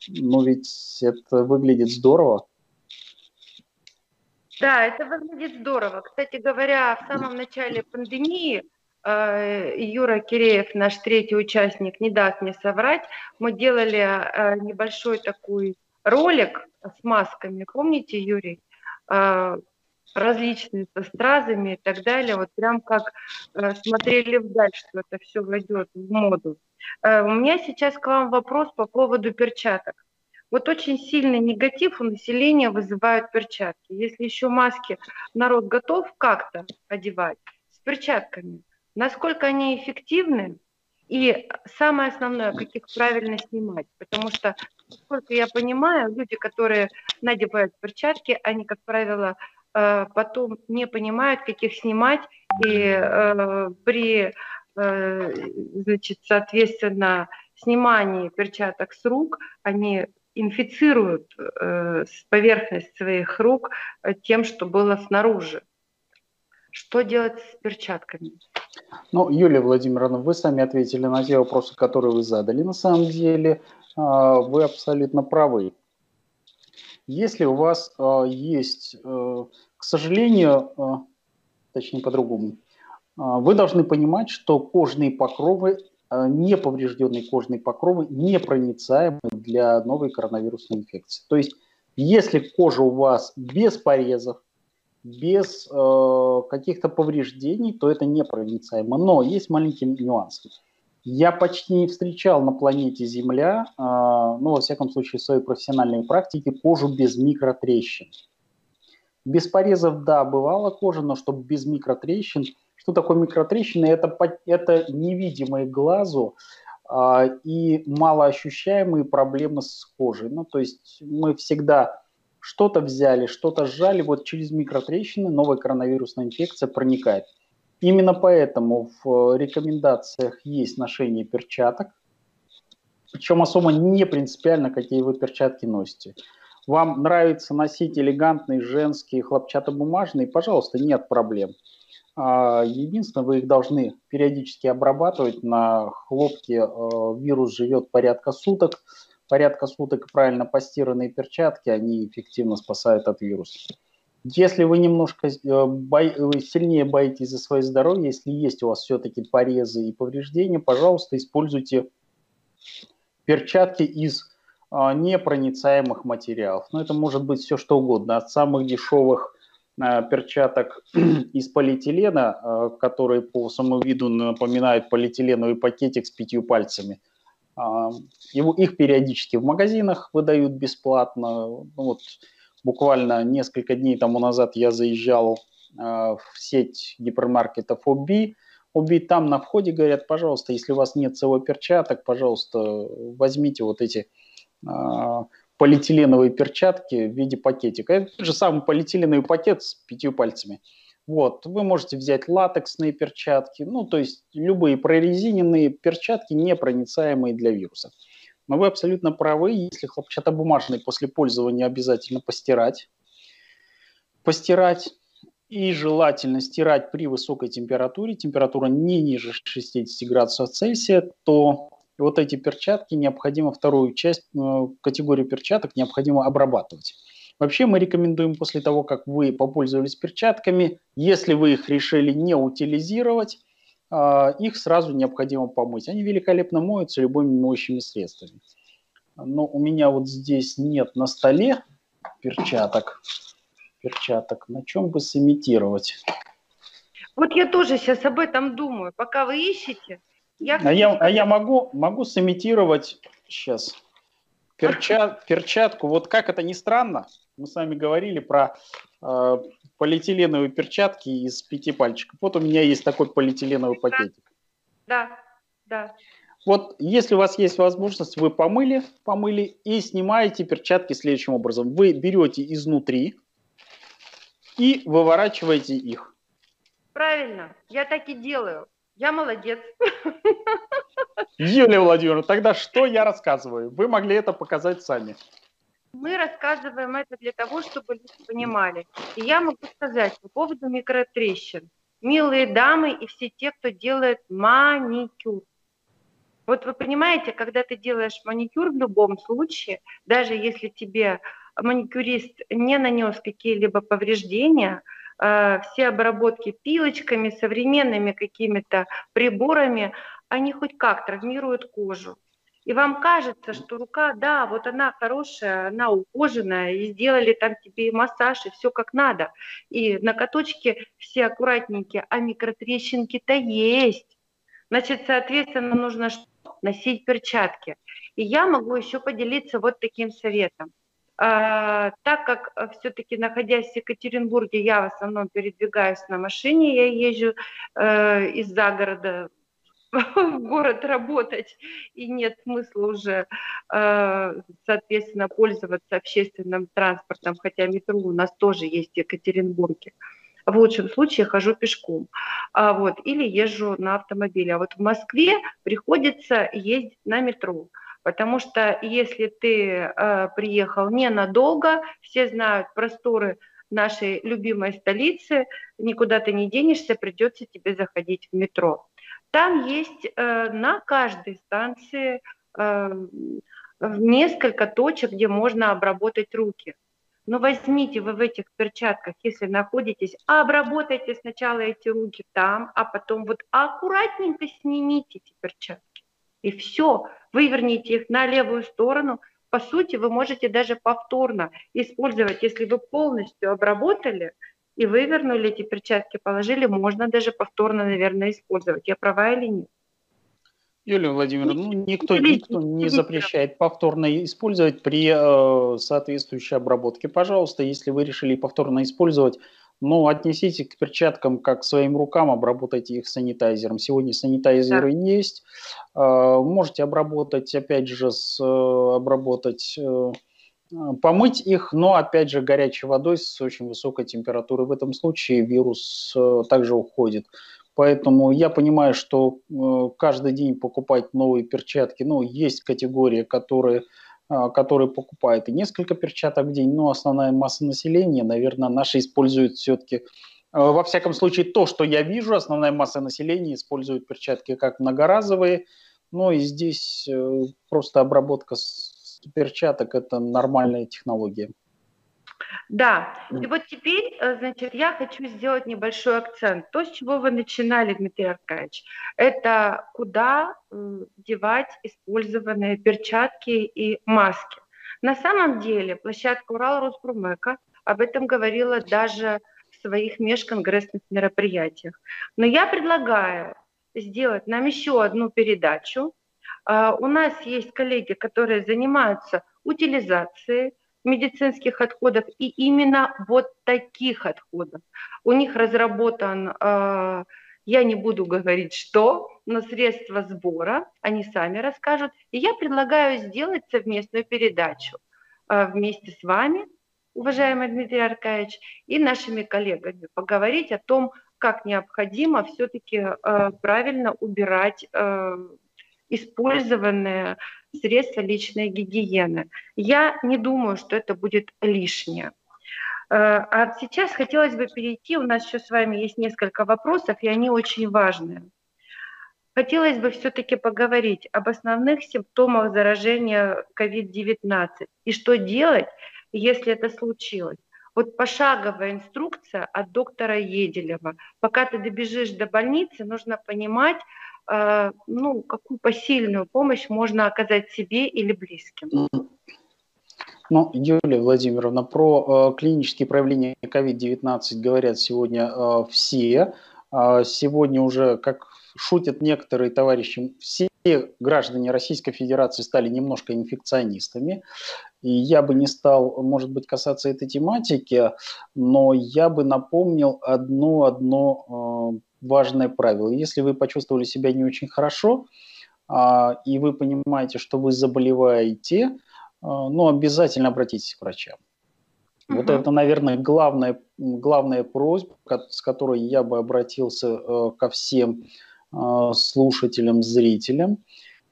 Speaker 2: Но ведь это выглядит здорово.
Speaker 1: Да, это выглядит здорово. Кстати говоря, в самом начале пандемии э, Юра Киреев, наш третий участник, не даст мне соврать, мы делали э, небольшой такой ролик с масками. Помните, Юрий? А, различные со стразами и так далее, вот прям как э, смотрели вдаль, что это все войдет в моду. Э, у меня сейчас к вам вопрос по поводу перчаток. Вот очень сильный негатив у населения вызывают перчатки. Если еще маски народ готов как-то одевать с перчатками, насколько они эффективны, и самое основное, как их правильно снимать. Потому что, насколько я понимаю, люди, которые надевают перчатки, они, как правило, э, потом не понимают, как их снимать, и э, при, э, значит, соответственно, снимании перчаток с рук они инфицируют поверхность своих рук тем, что было снаружи. Что делать с перчатками?
Speaker 2: Ну, Юлия Владимировна, вы сами ответили на те вопросы, которые вы задали. На самом деле а, вы абсолютно правы. Если у вас а, есть, э, к сожалению, точнее по-другому, вы должны понимать, что кожные покровы, неповрежденные кожные покровы непроницаемы для новой коронавирусной инфекции. То есть, если кожа у вас без порезов, без э, каких-то повреждений, то это непроницаемо. Но есть маленький нюанс. Я почти не встречал на планете Земля, э, ну, во всяком случае, в своей профессиональной практике, кожу без микротрещин. Без порезов, да, бывала кожа, но чтобы без микротрещин. Что такое микротрещины? Это, это невидимые глазу э, и малоощущаемые проблемы с кожей. Ну, то есть мы всегда что-то взяли, что-то сжали, вот через микротрещины новая коронавирусная инфекция проникает. Именно поэтому в э, рекомендациях есть ношение перчаток, причем особо не принципиально, какие вы перчатки носите. Вам нравится носить элегантные женские хлопчатобумажные, пожалуйста, нет проблем. А, единственное, вы их должны периодически обрабатывать. На хлопке э, вирус живет порядка суток порядка суток правильно постиранные перчатки, они эффективно спасают от вируса. Если вы немножко э, бо... сильнее боитесь за свое здоровье, если есть у вас все-таки порезы и повреждения, пожалуйста, используйте перчатки из а, непроницаемых материалов. Но ну, это может быть все что угодно, от самых дешевых перчаток из полиэтилена, а, которые по самому виду напоминают полиэтиленовый пакетик с пятью пальцами – а, его, их периодически в магазинах выдают бесплатно. Ну, вот буквально несколько дней тому назад я заезжал э, в сеть гипермаркетов Оби. Оби там на входе говорят, пожалуйста, если у вас нет целого перчаток, пожалуйста, возьмите вот эти э, полиэтиленовые перчатки в виде пакетика. Это же самый полиэтиленовый пакет с пятью пальцами. Вот, вы можете взять латексные перчатки, ну, то есть любые прорезиненные перчатки, непроницаемые для вирусов. Но вы абсолютно правы, если хлопчатобумажный после пользования обязательно постирать. Постирать и желательно стирать при высокой температуре, температура не ниже 60 градусов Цельсия, то вот эти перчатки необходимо, вторую часть, э, категорию перчаток необходимо обрабатывать. Вообще мы рекомендуем после того, как вы попользовались перчатками, если вы их решили не утилизировать, а, их сразу необходимо помыть. Они великолепно моются любыми моющими средствами. Но у меня вот здесь нет на столе перчаток. Перчаток. На чем бы сымитировать?
Speaker 1: Вот я тоже сейчас об этом думаю. Пока вы ищете,
Speaker 2: Я а я, а я могу, могу сымитировать сейчас перчат, перчатку. Вот как это ни странно, мы с вами говорили про э, полиэтиленовые перчатки из пяти пальчиков. Вот у меня есть такой полиэтиленовый пакетик.
Speaker 1: Да, да.
Speaker 2: Вот если у вас есть возможность, вы помыли, помыли и снимаете перчатки следующим образом. Вы берете изнутри и выворачиваете их.
Speaker 1: Правильно, я так и делаю. Я молодец.
Speaker 2: Юлия Владимировна, тогда что я рассказываю? Вы могли это показать сами.
Speaker 1: Мы рассказываем это для того, чтобы люди понимали. И я могу сказать по поводу микротрещин. Милые дамы и все те, кто делает маникюр. Вот вы понимаете, когда ты делаешь маникюр в любом случае, даже если тебе маникюрист не нанес какие-либо повреждения, все обработки пилочками, современными какими-то приборами, они хоть как травмируют кожу. И вам кажется, что рука, да, вот она хорошая, она ухоженная, и сделали там тебе и массаж, и все как надо. И ноготочки все аккуратненькие, а микротрещинки-то есть. Значит, соответственно, нужно носить перчатки. И я могу еще поделиться вот таким советом. А, так как э, все-таки находясь в Екатеринбурге, я в основном передвигаюсь на машине, я езжу э, из-за города в город работать, и нет смысла уже, э, соответственно, пользоваться общественным транспортом, хотя метро у нас тоже есть в Екатеринбурге. В лучшем случае хожу пешком, а вот, или езжу на автомобиле. А вот в Москве приходится ездить на метро. Потому что если ты э, приехал ненадолго, все знают просторы нашей любимой столицы, никуда ты не денешься, придется тебе заходить в метро. Там есть э, на каждой станции э, несколько точек, где можно обработать руки. Но возьмите вы в этих перчатках, если находитесь, обработайте сначала эти руки там, а потом вот аккуратненько снимите эти перчатки. И все, выверните их на левую сторону. По сути, вы можете даже повторно использовать, если вы полностью обработали и вывернули эти перчатки, положили, можно даже повторно, наверное, использовать. Я права или нет?
Speaker 2: Юлия Владимировна, ну, никто, никто не запрещает повторно использовать при э, соответствующей обработке. Пожалуйста, если вы решили повторно использовать, ну, отнесите к перчаткам как к своим рукам, обработайте их санитайзером. Сегодня санитайзеры да. есть. Э, можете обработать, опять же, с, э, обработать, э, помыть их, но, опять же, горячей водой с очень высокой температурой. В этом случае вирус э, также уходит. Поэтому я понимаю, что э, каждый день покупать новые перчатки, ну, есть категории, которые, э, которые покупают и несколько перчаток в день, но основная масса населения, наверное, наши используют все-таки, э, во всяком случае, то, что я вижу, основная масса населения использует перчатки как многоразовые, но и здесь э, просто обработка перчаток – это нормальная технология.
Speaker 1: Да, и вот теперь, э, значит, я хочу сделать небольшой акцент. То, с чего вы начинали, Дмитрий Аркадьевич, это куда девать использованные перчатки и маски. На самом деле площадка Урал Роспромека об этом говорила даже в своих межконгрессных мероприятиях. Но я предлагаю сделать нам еще одну передачу. А, у нас есть коллеги, которые занимаются утилизацией, медицинских отходов и именно вот таких отходов. У них разработан, э, я не буду говорить что, но средства сбора, они сами расскажут. И я предлагаю сделать совместную передачу э, вместе с вами, уважаемый Дмитрий Аркадьевич, и нашими коллегами, поговорить о том, как необходимо все-таки э, правильно убирать использованные средства личной гигиены. Я не думаю, что это будет лишнее. Э, а сейчас хотелось бы перейти, у нас еще с вами есть несколько вопросов, и они очень важные. Хотелось бы все-таки поговорить об основных симптомах заражения COVID-19 и что делать, если это случилось. Вот пошаговая инструкция от доктора Еделева. Пока ты добежишь до больницы, нужно понимать, ну, какую посильную помощь можно оказать себе или близким?
Speaker 2: Ну, Юлия Владимировна, про э, клинические проявления COVID-19 говорят сегодня э, все. Э, сегодня уже, как шутят некоторые товарищи, все граждане Российской Федерации стали немножко инфекционистами. И я бы не стал, может быть, касаться этой тематики, но я бы напомнил одно, одно э, важное правило. Если вы почувствовали себя не очень хорошо, э, и вы понимаете, что вы заболеваете, э, ну, обязательно обратитесь к врачам. Угу. Вот это, наверное, главная, главная просьба, с которой я бы обратился э, ко всем э, слушателям, зрителям.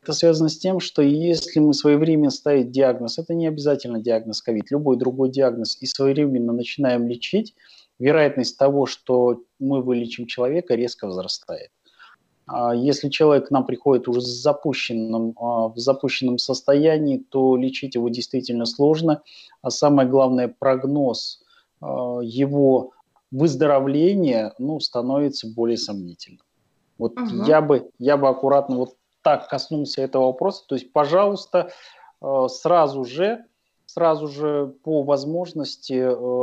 Speaker 2: Это связано с тем, что если мы своевременно ставим диагноз, это не обязательно диагноз ковид, любой другой диагноз, и своевременно начинаем лечить, вероятность того, что мы вылечим человека, резко возрастает. А если человек к нам приходит уже с запущенным, а, в запущенном состоянии, то лечить его действительно сложно. А самое главное, прогноз а, его выздоровления ну, становится более сомнительным. Вот угу. я, бы, я бы аккуратно вот так коснулся этого вопроса. То есть, пожалуйста, сразу же, сразу же по возможности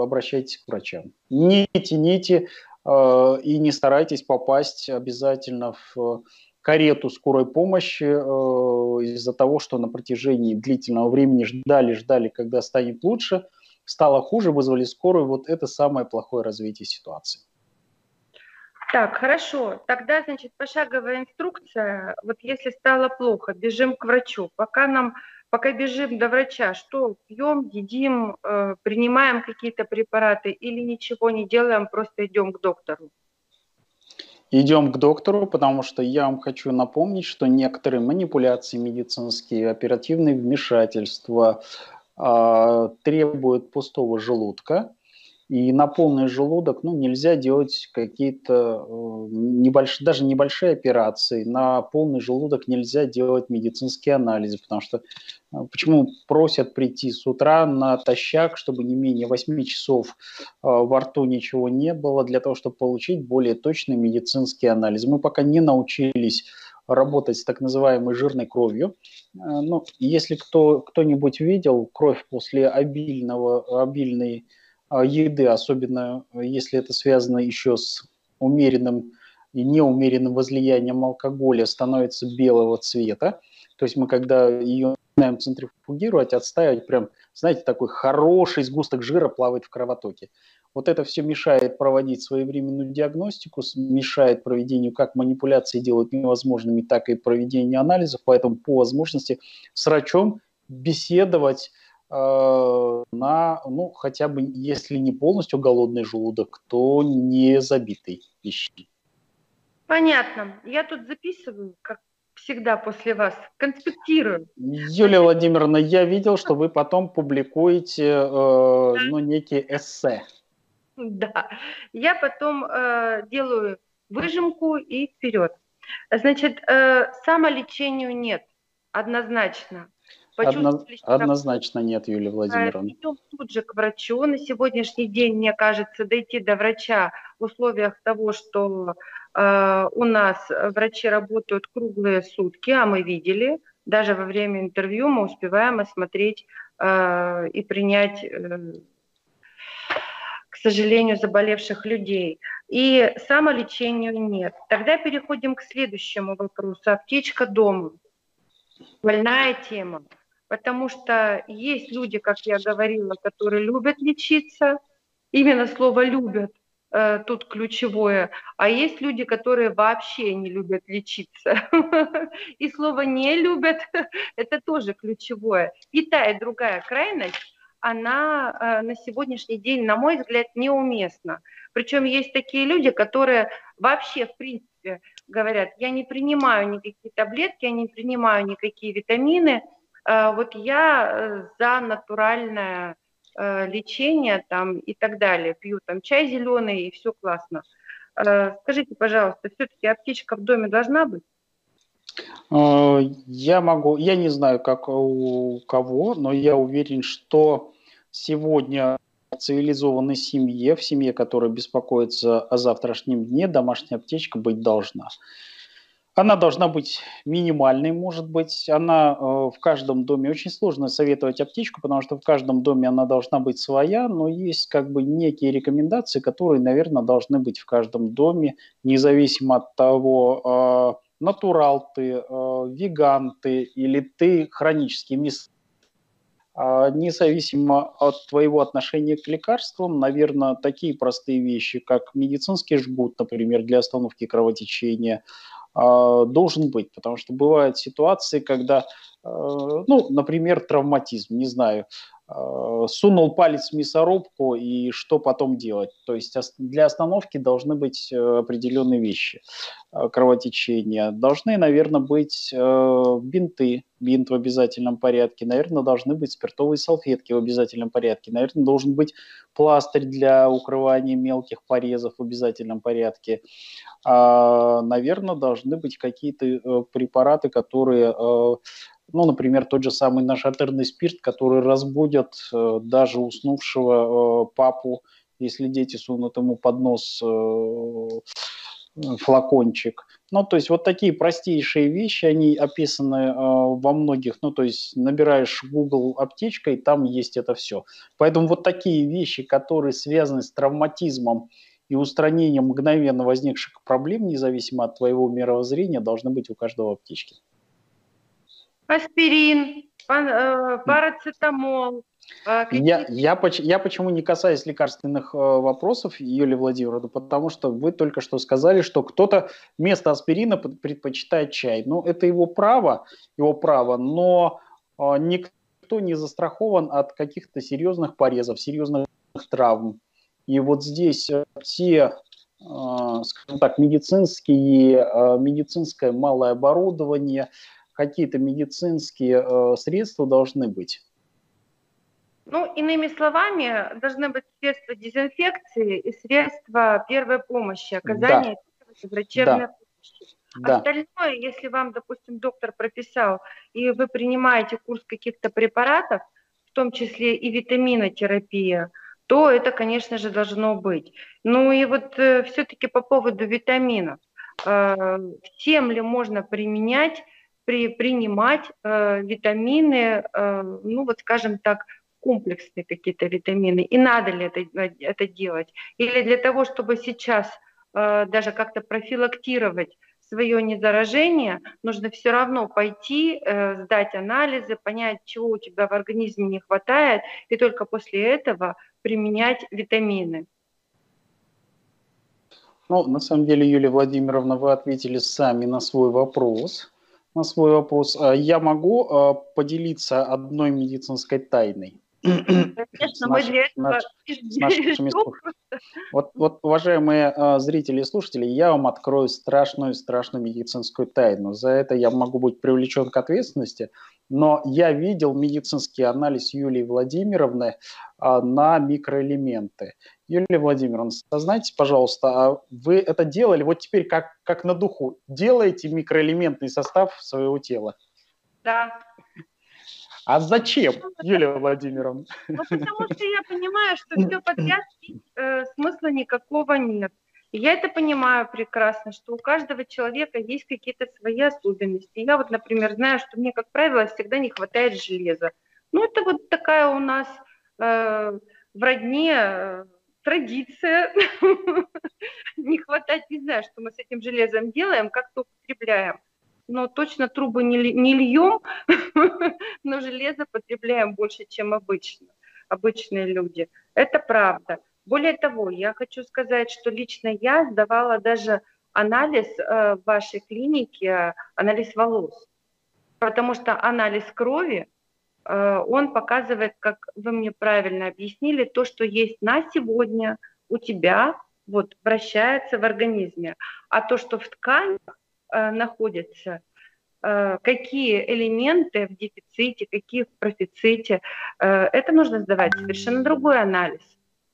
Speaker 2: обращайтесь к врачам. Не тяните Э, и не старайтесь попасть обязательно в карету скорой помощи э, из-за того, что на протяжении длительного времени ждали, ждали, когда станет лучше, стало хуже, вызвали скорую. Вот это самое плохое развитие ситуации.
Speaker 1: Так, хорошо. Тогда, значит, пошаговая инструкция. Вот если стало плохо, бежим к врачу. Пока нам пока бежим до врача, что пьем, едим, э, принимаем какие-то препараты или ничего не делаем, просто идем к доктору?
Speaker 2: Идем к доктору, потому что я вам хочу напомнить, что некоторые манипуляции медицинские, оперативные вмешательства э, требуют пустого желудка, и на полный желудок ну, нельзя делать какие-то э, небольшие, даже небольшие операции. На полный желудок нельзя делать медицинские анализы, потому что почему просят прийти с утра на тощак, чтобы не менее 8 часов э, во рту ничего не было, для того, чтобы получить более точный медицинский анализ. Мы пока не научились работать с так называемой жирной кровью. Ну, если кто, кто-нибудь видел кровь после обильного, обильной а, еды, особенно если это связано еще с умеренным и неумеренным возлиянием алкоголя, становится белого цвета. То есть мы, когда ее начинаем центрифугировать, отстаивать, прям, знаете, такой хороший сгусток жира плавает в кровотоке. Вот это все мешает проводить своевременную диагностику, мешает проведению как манипуляции делать невозможными, так и проведению анализов. Поэтому по возможности с врачом беседовать, Э, на, ну, хотя бы, если не полностью голодный желудок, то не забитый пищей.
Speaker 1: Понятно. Я тут записываю, как всегда после вас, конспектирую.
Speaker 2: Юлия Владимировна, я видел, что вы потом публикуете э, ну, некие эссе.
Speaker 1: Да, я потом э, делаю выжимку и вперед. Значит, э, самолечению нет, однозначно.
Speaker 2: Одно, однозначно нет, Юлия Владимировна.
Speaker 1: Идем тут же к врачу. На сегодняшний день, мне кажется, дойти до врача в условиях того, что у нас врачи работают круглые сутки, а мы видели, даже во время интервью мы успеваем осмотреть э, и принять, э, к сожалению, заболевших людей. И самолечению нет. Тогда переходим к следующему вопросу. Аптечка дома. Больная тема. Потому что есть люди, как я говорила, которые любят лечиться. Именно слово «любят» э, тут ключевое. А есть люди, которые вообще не любят лечиться. И слово «не любят» – это тоже ключевое. И та, и другая крайность она э, на сегодняшний день, на мой взгляд, неуместна. Причем есть такие люди, которые вообще, в принципе, говорят, я не принимаю никакие таблетки, я не принимаю никакие витамины – Э, вот я за натуральное э, лечение там и так далее, пью там чай зеленый и все классно. Скажите, пожалуйста, все-таки аптечка в доме должна быть?
Speaker 2: Я могу, я не знаю, как у кого, но я уверен, что сегодня в цивилизованной семье, в семье, которая беспокоится о завтрашнем дне, домашняя аптечка быть должна. Она должна быть минимальной, может быть. Она э, в каждом доме очень сложно советовать аптечку, потому что в каждом доме она должна быть своя, но есть как бы некие рекомендации, которые, наверное, должны быть в каждом доме, независимо от того, э, натурал ты, э, веган ты или ты хронический мисс а, независимо от твоего отношения к лекарствам, наверное, такие простые вещи, как медицинский жгут, например, для остановки кровотечения, должен быть, потому что бывают ситуации, когда, а, ну, например, травматизм, не знаю, а, сунул палец в мясорубку и что потом делать. То есть для остановки должны быть э, определенные вещи. Э, кровотечения. Должны, наверное, быть э, бинты, бинт в обязательном порядке. Наверное, должны быть спиртовые салфетки в обязательном порядке. Наверное, должен быть пластырь для укрывания мелких порезов в обязательном порядке. А, наверное, должны быть какие-то препараты, которые ну, например, тот же самый нашатырный спирт, который разбудят э, даже уснувшего э, папу, если дети сунут ему под нос э, флакончик. Ну, то есть вот такие простейшие вещи, они описаны э, во многих, ну, то есть набираешь Google аптечкой, там есть это все. Поэтому вот такие вещи, которые связаны с травматизмом и устранением мгновенно возникших проблем, независимо от твоего мировоззрения, должны быть у каждого аптечки
Speaker 1: аспирин, э, парацетамол.
Speaker 2: Э, я, я, я почему не касаюсь лекарственных э, вопросов, Юлия Владимировна, потому что вы только что сказали, что кто-то вместо аспирина предпочитает чай. Ну, это его право, его право, но никто не застрахован от каких-то серьезных порезов, серьезных травм. И вот здесь все скажем так, медицинские, медицинское малое оборудование – какие-то медицинские э, средства должны быть?
Speaker 1: Ну, иными словами, должны быть средства дезинфекции и средства первой помощи, оказания да. врачебной да. помощи. Да. Остальное, если вам, допустим, доктор прописал, и вы принимаете курс каких-то препаратов, в том числе и витаминотерапия, то это, конечно же, должно быть. Ну и вот э, все-таки по поводу витаминов. Э, всем ли можно применять при, принимать э, витамины, э, ну вот скажем так, комплексные какие-то витамины, и надо ли это, это делать, или для того, чтобы сейчас э, даже как-то профилактировать свое незаражение, нужно все равно пойти, э, сдать анализы, понять, чего у тебя в организме не хватает, и только после этого применять витамины.
Speaker 2: Ну, на самом деле, Юлия Владимировна, вы ответили сами на свой вопрос на свой вопрос. А я могу а, поделиться одной медицинской тайной? Конечно, мы для этого вот, вот, уважаемые э, зрители и слушатели, я вам открою страшную, страшную медицинскую тайну. За это я могу быть привлечен к ответственности, но я видел медицинский анализ Юлии Владимировны э, на микроэлементы. Юлия Владимировна, сознайтесь, пожалуйста, а вы это делали, вот теперь как, как на духу, делаете микроэлементный состав своего тела?
Speaker 1: Да.
Speaker 2: А зачем, Юлия Владимировна?
Speaker 1: Ну, потому что я понимаю, что все подряд э, смысла никакого нет. И я это понимаю прекрасно, что у каждого человека есть какие-то свои особенности. Я вот, например, знаю, что мне, как правило, всегда не хватает железа. Ну, это вот такая у нас э, в родне э, традиция. не хватать, не знаю, что мы с этим железом делаем, как-то употребляем но точно трубы не, не льем, но железо потребляем больше, чем обычно, обычные люди. Это правда. Более того, я хочу сказать, что лично я сдавала даже анализ э, в вашей клинике, анализ волос, потому что анализ крови, э, он показывает, как вы мне правильно объяснили, то, что есть на сегодня у тебя, вот, вращается в организме, а то, что в тканях Э, находятся, э, какие элементы в дефиците, какие в профиците. Это нужно сдавать совершенно другой анализ.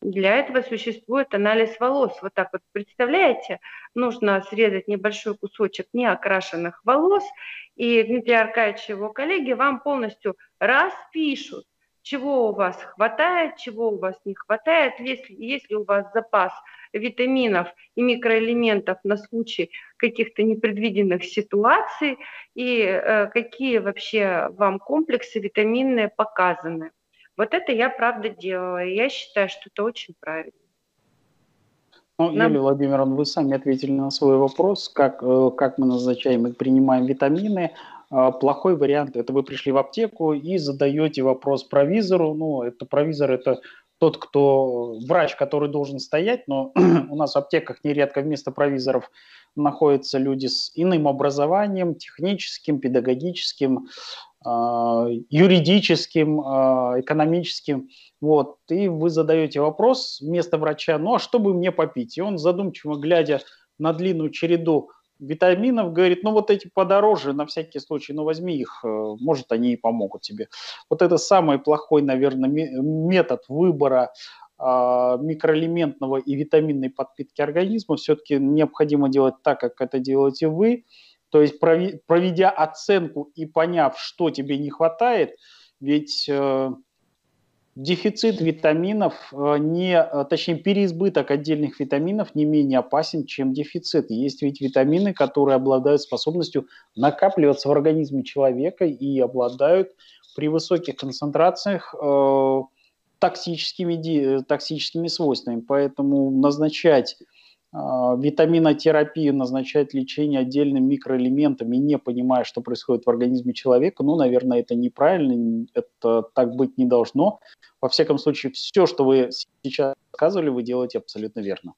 Speaker 1: Для этого существует анализ волос. Вот так вот, представляете, нужно срезать небольшой кусочек неокрашенных волос, и Дмитрий Аркадьевич и его коллеги вам полностью распишут, чего у вас хватает, чего у вас не хватает, если, если у вас запас витаминов и микроэлементов на случай каких-то непредвиденных ситуаций и э, какие вообще вам комплексы витаминные показаны. Вот это я правда делала, и я считаю, что это очень правильно.
Speaker 2: Ну, Нам... Юлия Владимировна, вы сами ответили на свой вопрос, как, э, как мы назначаем и принимаем витамины. А, плохой вариант – это вы пришли в аптеку и задаете вопрос провизору. Ну, это провизор – это тот, кто врач, который должен стоять, но у нас в аптеках нередко вместо провизоров находятся люди с иным образованием, техническим, педагогическим, юридическим, а, экономическим. Вот. И вы задаете вопрос вместо врача, ну а что бы мне попить? И он задумчиво, глядя на длинную череду витаминов, говорит, ну вот эти подороже, на всякий случай, ну возьми их, э, может они и помогут тебе. Вот это самый плохой, наверное, метод выбора а, микроэлементного и витаминной подпитки организма. Все-таки необходимо делать так, как это делаете вы. То есть проведя оценку и поняв, что тебе не хватает, ведь э, дефицит витаминов, э, не, э, точнее переизбыток отдельных витаминов не менее опасен, чем дефицит. Есть ведь витамины, которые обладают способностью накапливаться в организме человека и обладают при высоких концентрациях э, токсическими, токсическими свойствами. Поэтому назначать витаминотерапию, назначать лечение отдельными микроэлементами, не понимая, что происходит в организме человека, ну, наверное, это неправильно, это так быть не должно. Во всяком случае, все, что вы сейчас сказали, вы делаете абсолютно верно.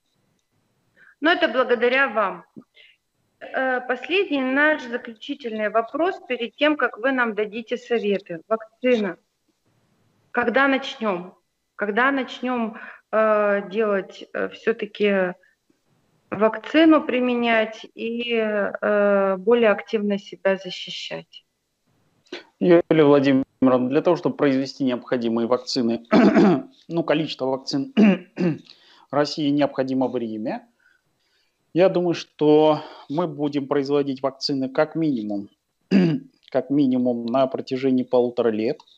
Speaker 1: Ну, это благодаря вам. Э, последний наш заключительный вопрос перед тем, как вы нам дадите советы. Вакцина. Когда начнем? Когда начнем э, делать э, все-таки вакцину применять и э, более активно себя защищать.
Speaker 2: Юлия Владимировна, для того, чтобы произвести необходимые вакцины, ну, количество вакцин России необходимо время. Я думаю, что мы будем производить вакцины как минимум, как минимум на протяжении полутора лет –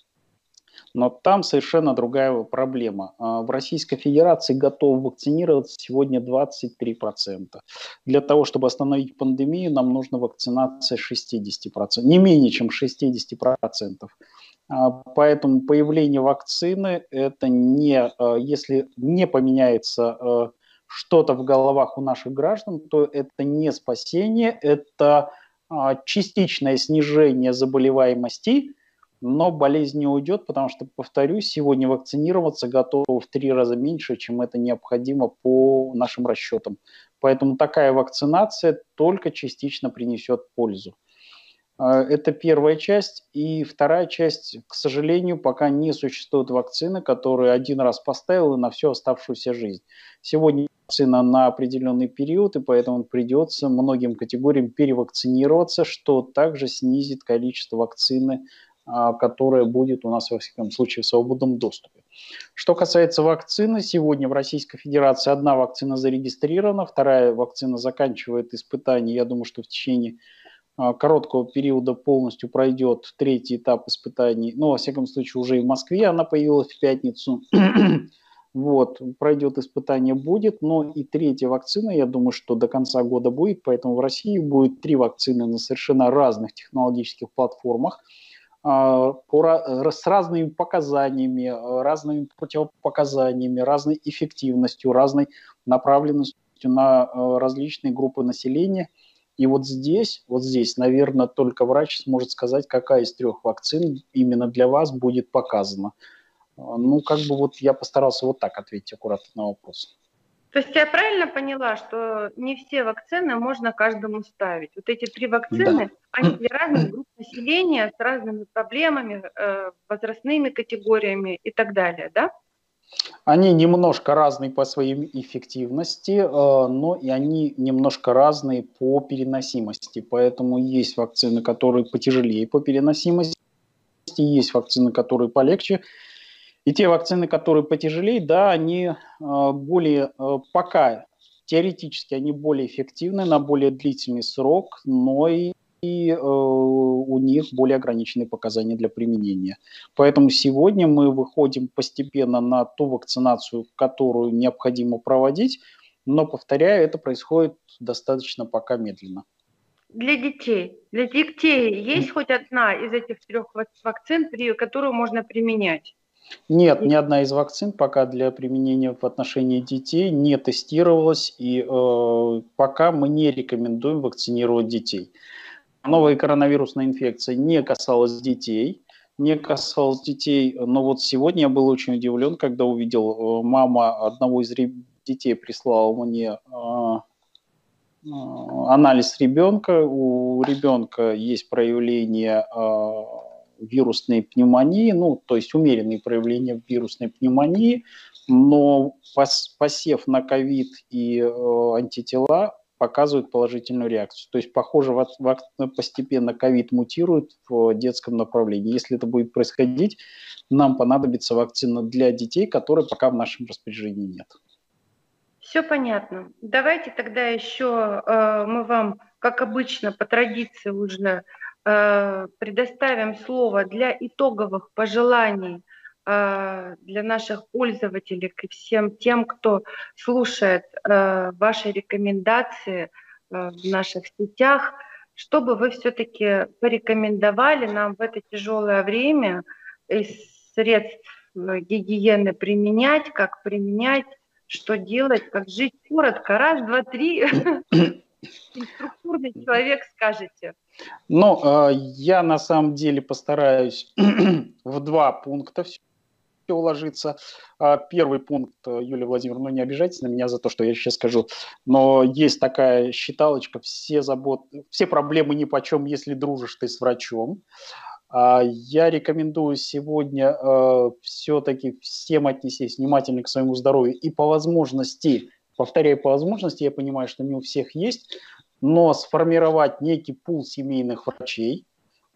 Speaker 2: но там совершенно другая проблема. А, в Российской Федерации готовы вакцинироваться сегодня 23%. Для того, чтобы остановить пандемию, нам нужна вакцинация 60%, не менее чем 60%. А, поэтому появление вакцины, это не, а, если не поменяется что-то в головах у наших граждан, то это не спасение, это частичное снижение заболеваемости, но болезнь не уйдет, потому что, повторюсь, сегодня вакцинироваться готово в три раза меньше, чем это необходимо по нашим расчетам. Поэтому такая вакцинация только частично принесет пользу. А, это первая часть. И вторая часть, к сожалению, пока не существует вакцины, которую один раз поставил и на всю оставшуюся жизнь. Сегодня вакцина на определенный период, и поэтому придется многим категориям перевакцинироваться, что также снизит количество вакцины которая будет у нас, во всяком случае, в свободном доступе. Что касается вакцины, сегодня в Российской Федерации одна вакцина зарегистрирована, вторая вакцина заканчивает испытания. Я думаю, что в течение а, короткого периода полностью пройдет третий этап испытаний. Ну, во всяком случае, уже и в Москве она появилась в пятницу. вот, пройдет испытание будет, но и третья вакцина, я думаю, что до конца года будет, поэтому в России будет три вакцины на совершенно разных технологических платформах – а, с разными показаниями, а, разными противопоказаниями, разной эффективностью, разной направленностью на а, различные группы населения. И вот здесь, вот здесь, наверное, только врач сможет сказать, какая из трех вакцин именно для вас будет показана. Ну, как бы вот я постарался вот так ответить аккуратно на вопрос.
Speaker 1: То есть я правильно поняла, что не все вакцины можно каждому ставить? Вот эти три вакцины, да. они для разных групп населения с разными проблемами, э, возрастными категориями и так далее, да?
Speaker 2: Они немножко разные по своей эффективности, э, но и они немножко разные по переносимости. Поэтому есть вакцины, которые потяжелее по переносимости, есть вакцины, которые полегче. И те вакцины, которые потяжелее, да, они э, более, э, пока теоретически они более эффективны на более длительный срок, но и и э, у них более ограниченные показания для применения. Поэтому сегодня мы выходим постепенно на ту вакцинацию, которую необходимо проводить. но, повторяю, это происходит достаточно пока медленно.
Speaker 1: Для детей. Для детей есть хоть одна из этих трех вакцин, которую можно применять?
Speaker 2: Нет, ни одна из вакцин пока для применения в отношении детей не тестировалась, и э, пока мы не рекомендуем вакцинировать детей. Новая коронавирусная инфекция не касалась детей, не касалась детей, но вот сегодня я был очень удивлен, когда увидел, э, мама одного из детей прислала мне э, э, анализ ребенка, у ребенка есть проявление э, вирусной пневмонии, ну, то есть умеренные проявления вирусной пневмонии, но посев на ковид и э, антитела показывают положительную реакцию. То есть, похоже, постепенно ковид мутирует в детском направлении. Если это будет происходить, нам понадобится вакцина для детей, которой пока в нашем распоряжении нет.
Speaker 1: Все понятно. Давайте тогда еще э, мы вам, как обычно, по традиции уже предоставим слово для итоговых пожеланий э, для наших пользователей и всем тем, кто слушает э, ваши рекомендации в наших сетях, чтобы вы все-таки порекомендовали нам в это тяжелое время из средств гигиены применять, как применять, что делать, как жить коротко. Раз, два, три. Инструктурный человек скажете.
Speaker 2: Ну, а, я на самом деле постараюсь в два пункта все уложиться. А, первый пункт, э, Юлия Владимировна, ну не обижайтесь на меня за то, что я сейчас скажу, но есть такая считалочка, все заботы, все проблемы ни по чем, если дружишь ты с врачом. А, я рекомендую сегодня э, все-таки всем отнестись внимательно к своему здоровью и по возможности, повторяю, по возможности, я понимаю, что не у всех есть, но сформировать некий пул семейных врачей.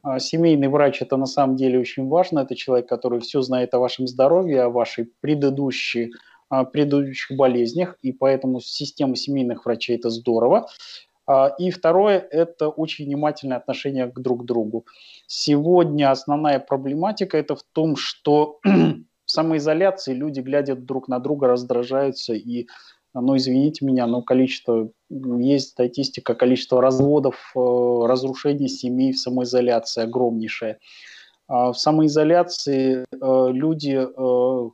Speaker 2: А, семейный врач – это на самом деле очень важно. Это человек, который все знает о вашем здоровье, о вашей предыдущей, предыдущих болезнях, и поэтому система семейных врачей – это здорово. А, и второе – это очень внимательное отношение к друг другу. Сегодня основная проблематика – это в том, что в самоизоляции люди, глядя друг на друга, раздражаются и ну, извините меня, но количество, есть статистика, количество разводов, э, разрушений семей в самоизоляции огромнейшее. А в самоизоляции э, люди э,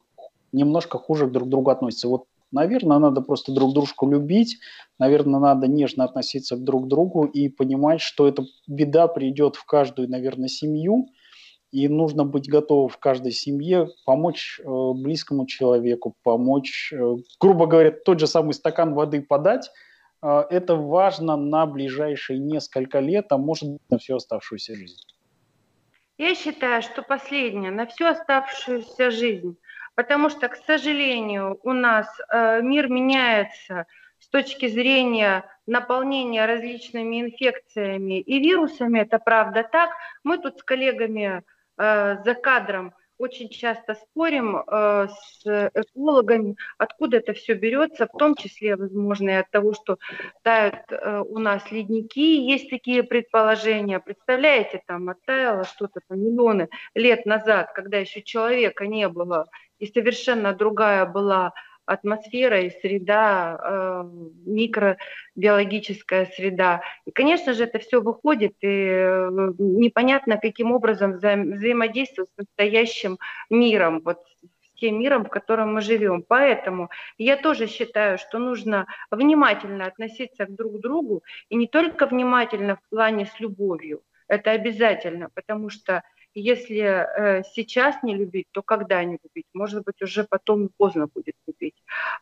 Speaker 2: немножко хуже друг к другу относятся. Вот, наверное, надо просто друг дружку любить, наверное, надо нежно относиться к друг другу и понимать, что эта беда придет в каждую, наверное, семью, и нужно быть готовым в каждой семье помочь э, близкому человеку, помочь, э, грубо говоря, тот же самый стакан воды подать. Э, это важно на ближайшие несколько лет, а может на всю оставшуюся жизнь.
Speaker 1: Я считаю, что последнее, на всю оставшуюся жизнь, потому что, к сожалению, у нас э, мир меняется с точки зрения наполнения различными инфекциями и вирусами, это правда так. Мы тут с коллегами за кадром очень часто спорим э, с экологами, откуда это все берется, в том числе, возможно, и от того, что тают э, у нас ледники, есть такие предположения. Представляете, там оттаяло что-то там миллионы лет назад, когда еще человека не было, и совершенно другая была атмосфера и среда, э, микробиологическая среда. И, конечно же, это все выходит, и э, непонятно, каким образом вза взаимодействовать с настоящим миром, вот с тем миром, в котором мы живем. Поэтому я тоже считаю, что нужно внимательно относиться к друг другу, и не только внимательно в плане с любовью, это обязательно, потому что если э, сейчас не любить, то когда не любить? Может быть, уже потом поздно будет любить.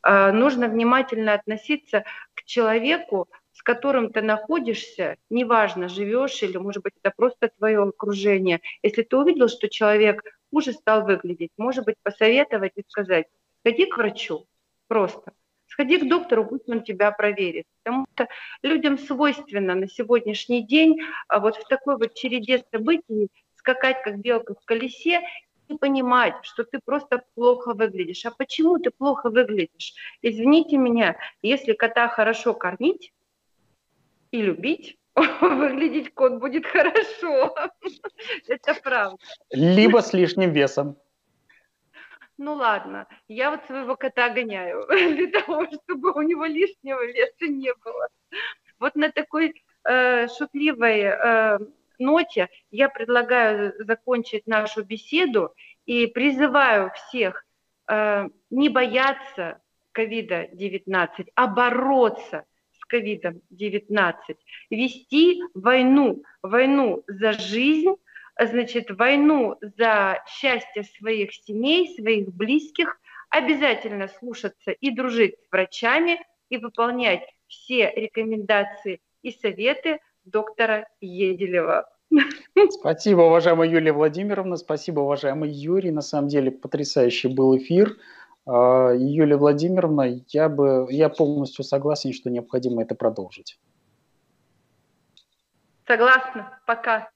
Speaker 1: Э, нужно внимательно относиться к человеку, с которым ты находишься, неважно, живешь или, может быть, это просто твое окружение. Если ты увидел, что человек хуже стал выглядеть, может быть, посоветовать и сказать, сходи к врачу, просто. Сходи к доктору, пусть он тебя проверит. Потому что людям свойственно на сегодняшний день а вот в такой вот череде событий скакать как белка в колесе и понимать, что ты просто плохо выглядишь. А почему ты плохо выглядишь? Извините меня, если кота хорошо кормить и любить, выглядеть кот будет хорошо. Это правда.
Speaker 2: Либо с лишним весом.
Speaker 1: Ну ладно, я вот своего кота гоняю для того, чтобы у него лишнего веса не было. Вот на такой э, шутливой э, ноте я предлагаю закончить нашу беседу и призываю всех э, не бояться ковида-19, а бороться с ковидом-19, вести войну, войну за жизнь, значит, войну за счастье своих семей, своих близких, обязательно слушаться и дружить с врачами и выполнять все рекомендации и советы доктора Еделева.
Speaker 2: Спасибо, уважаемая Юлия Владимировна, спасибо, уважаемый Юрий. На самом деле потрясающий был эфир. А, Юлия Владимировна, я бы, я полностью согласен, что необходимо это продолжить.
Speaker 1: Согласна. Пока.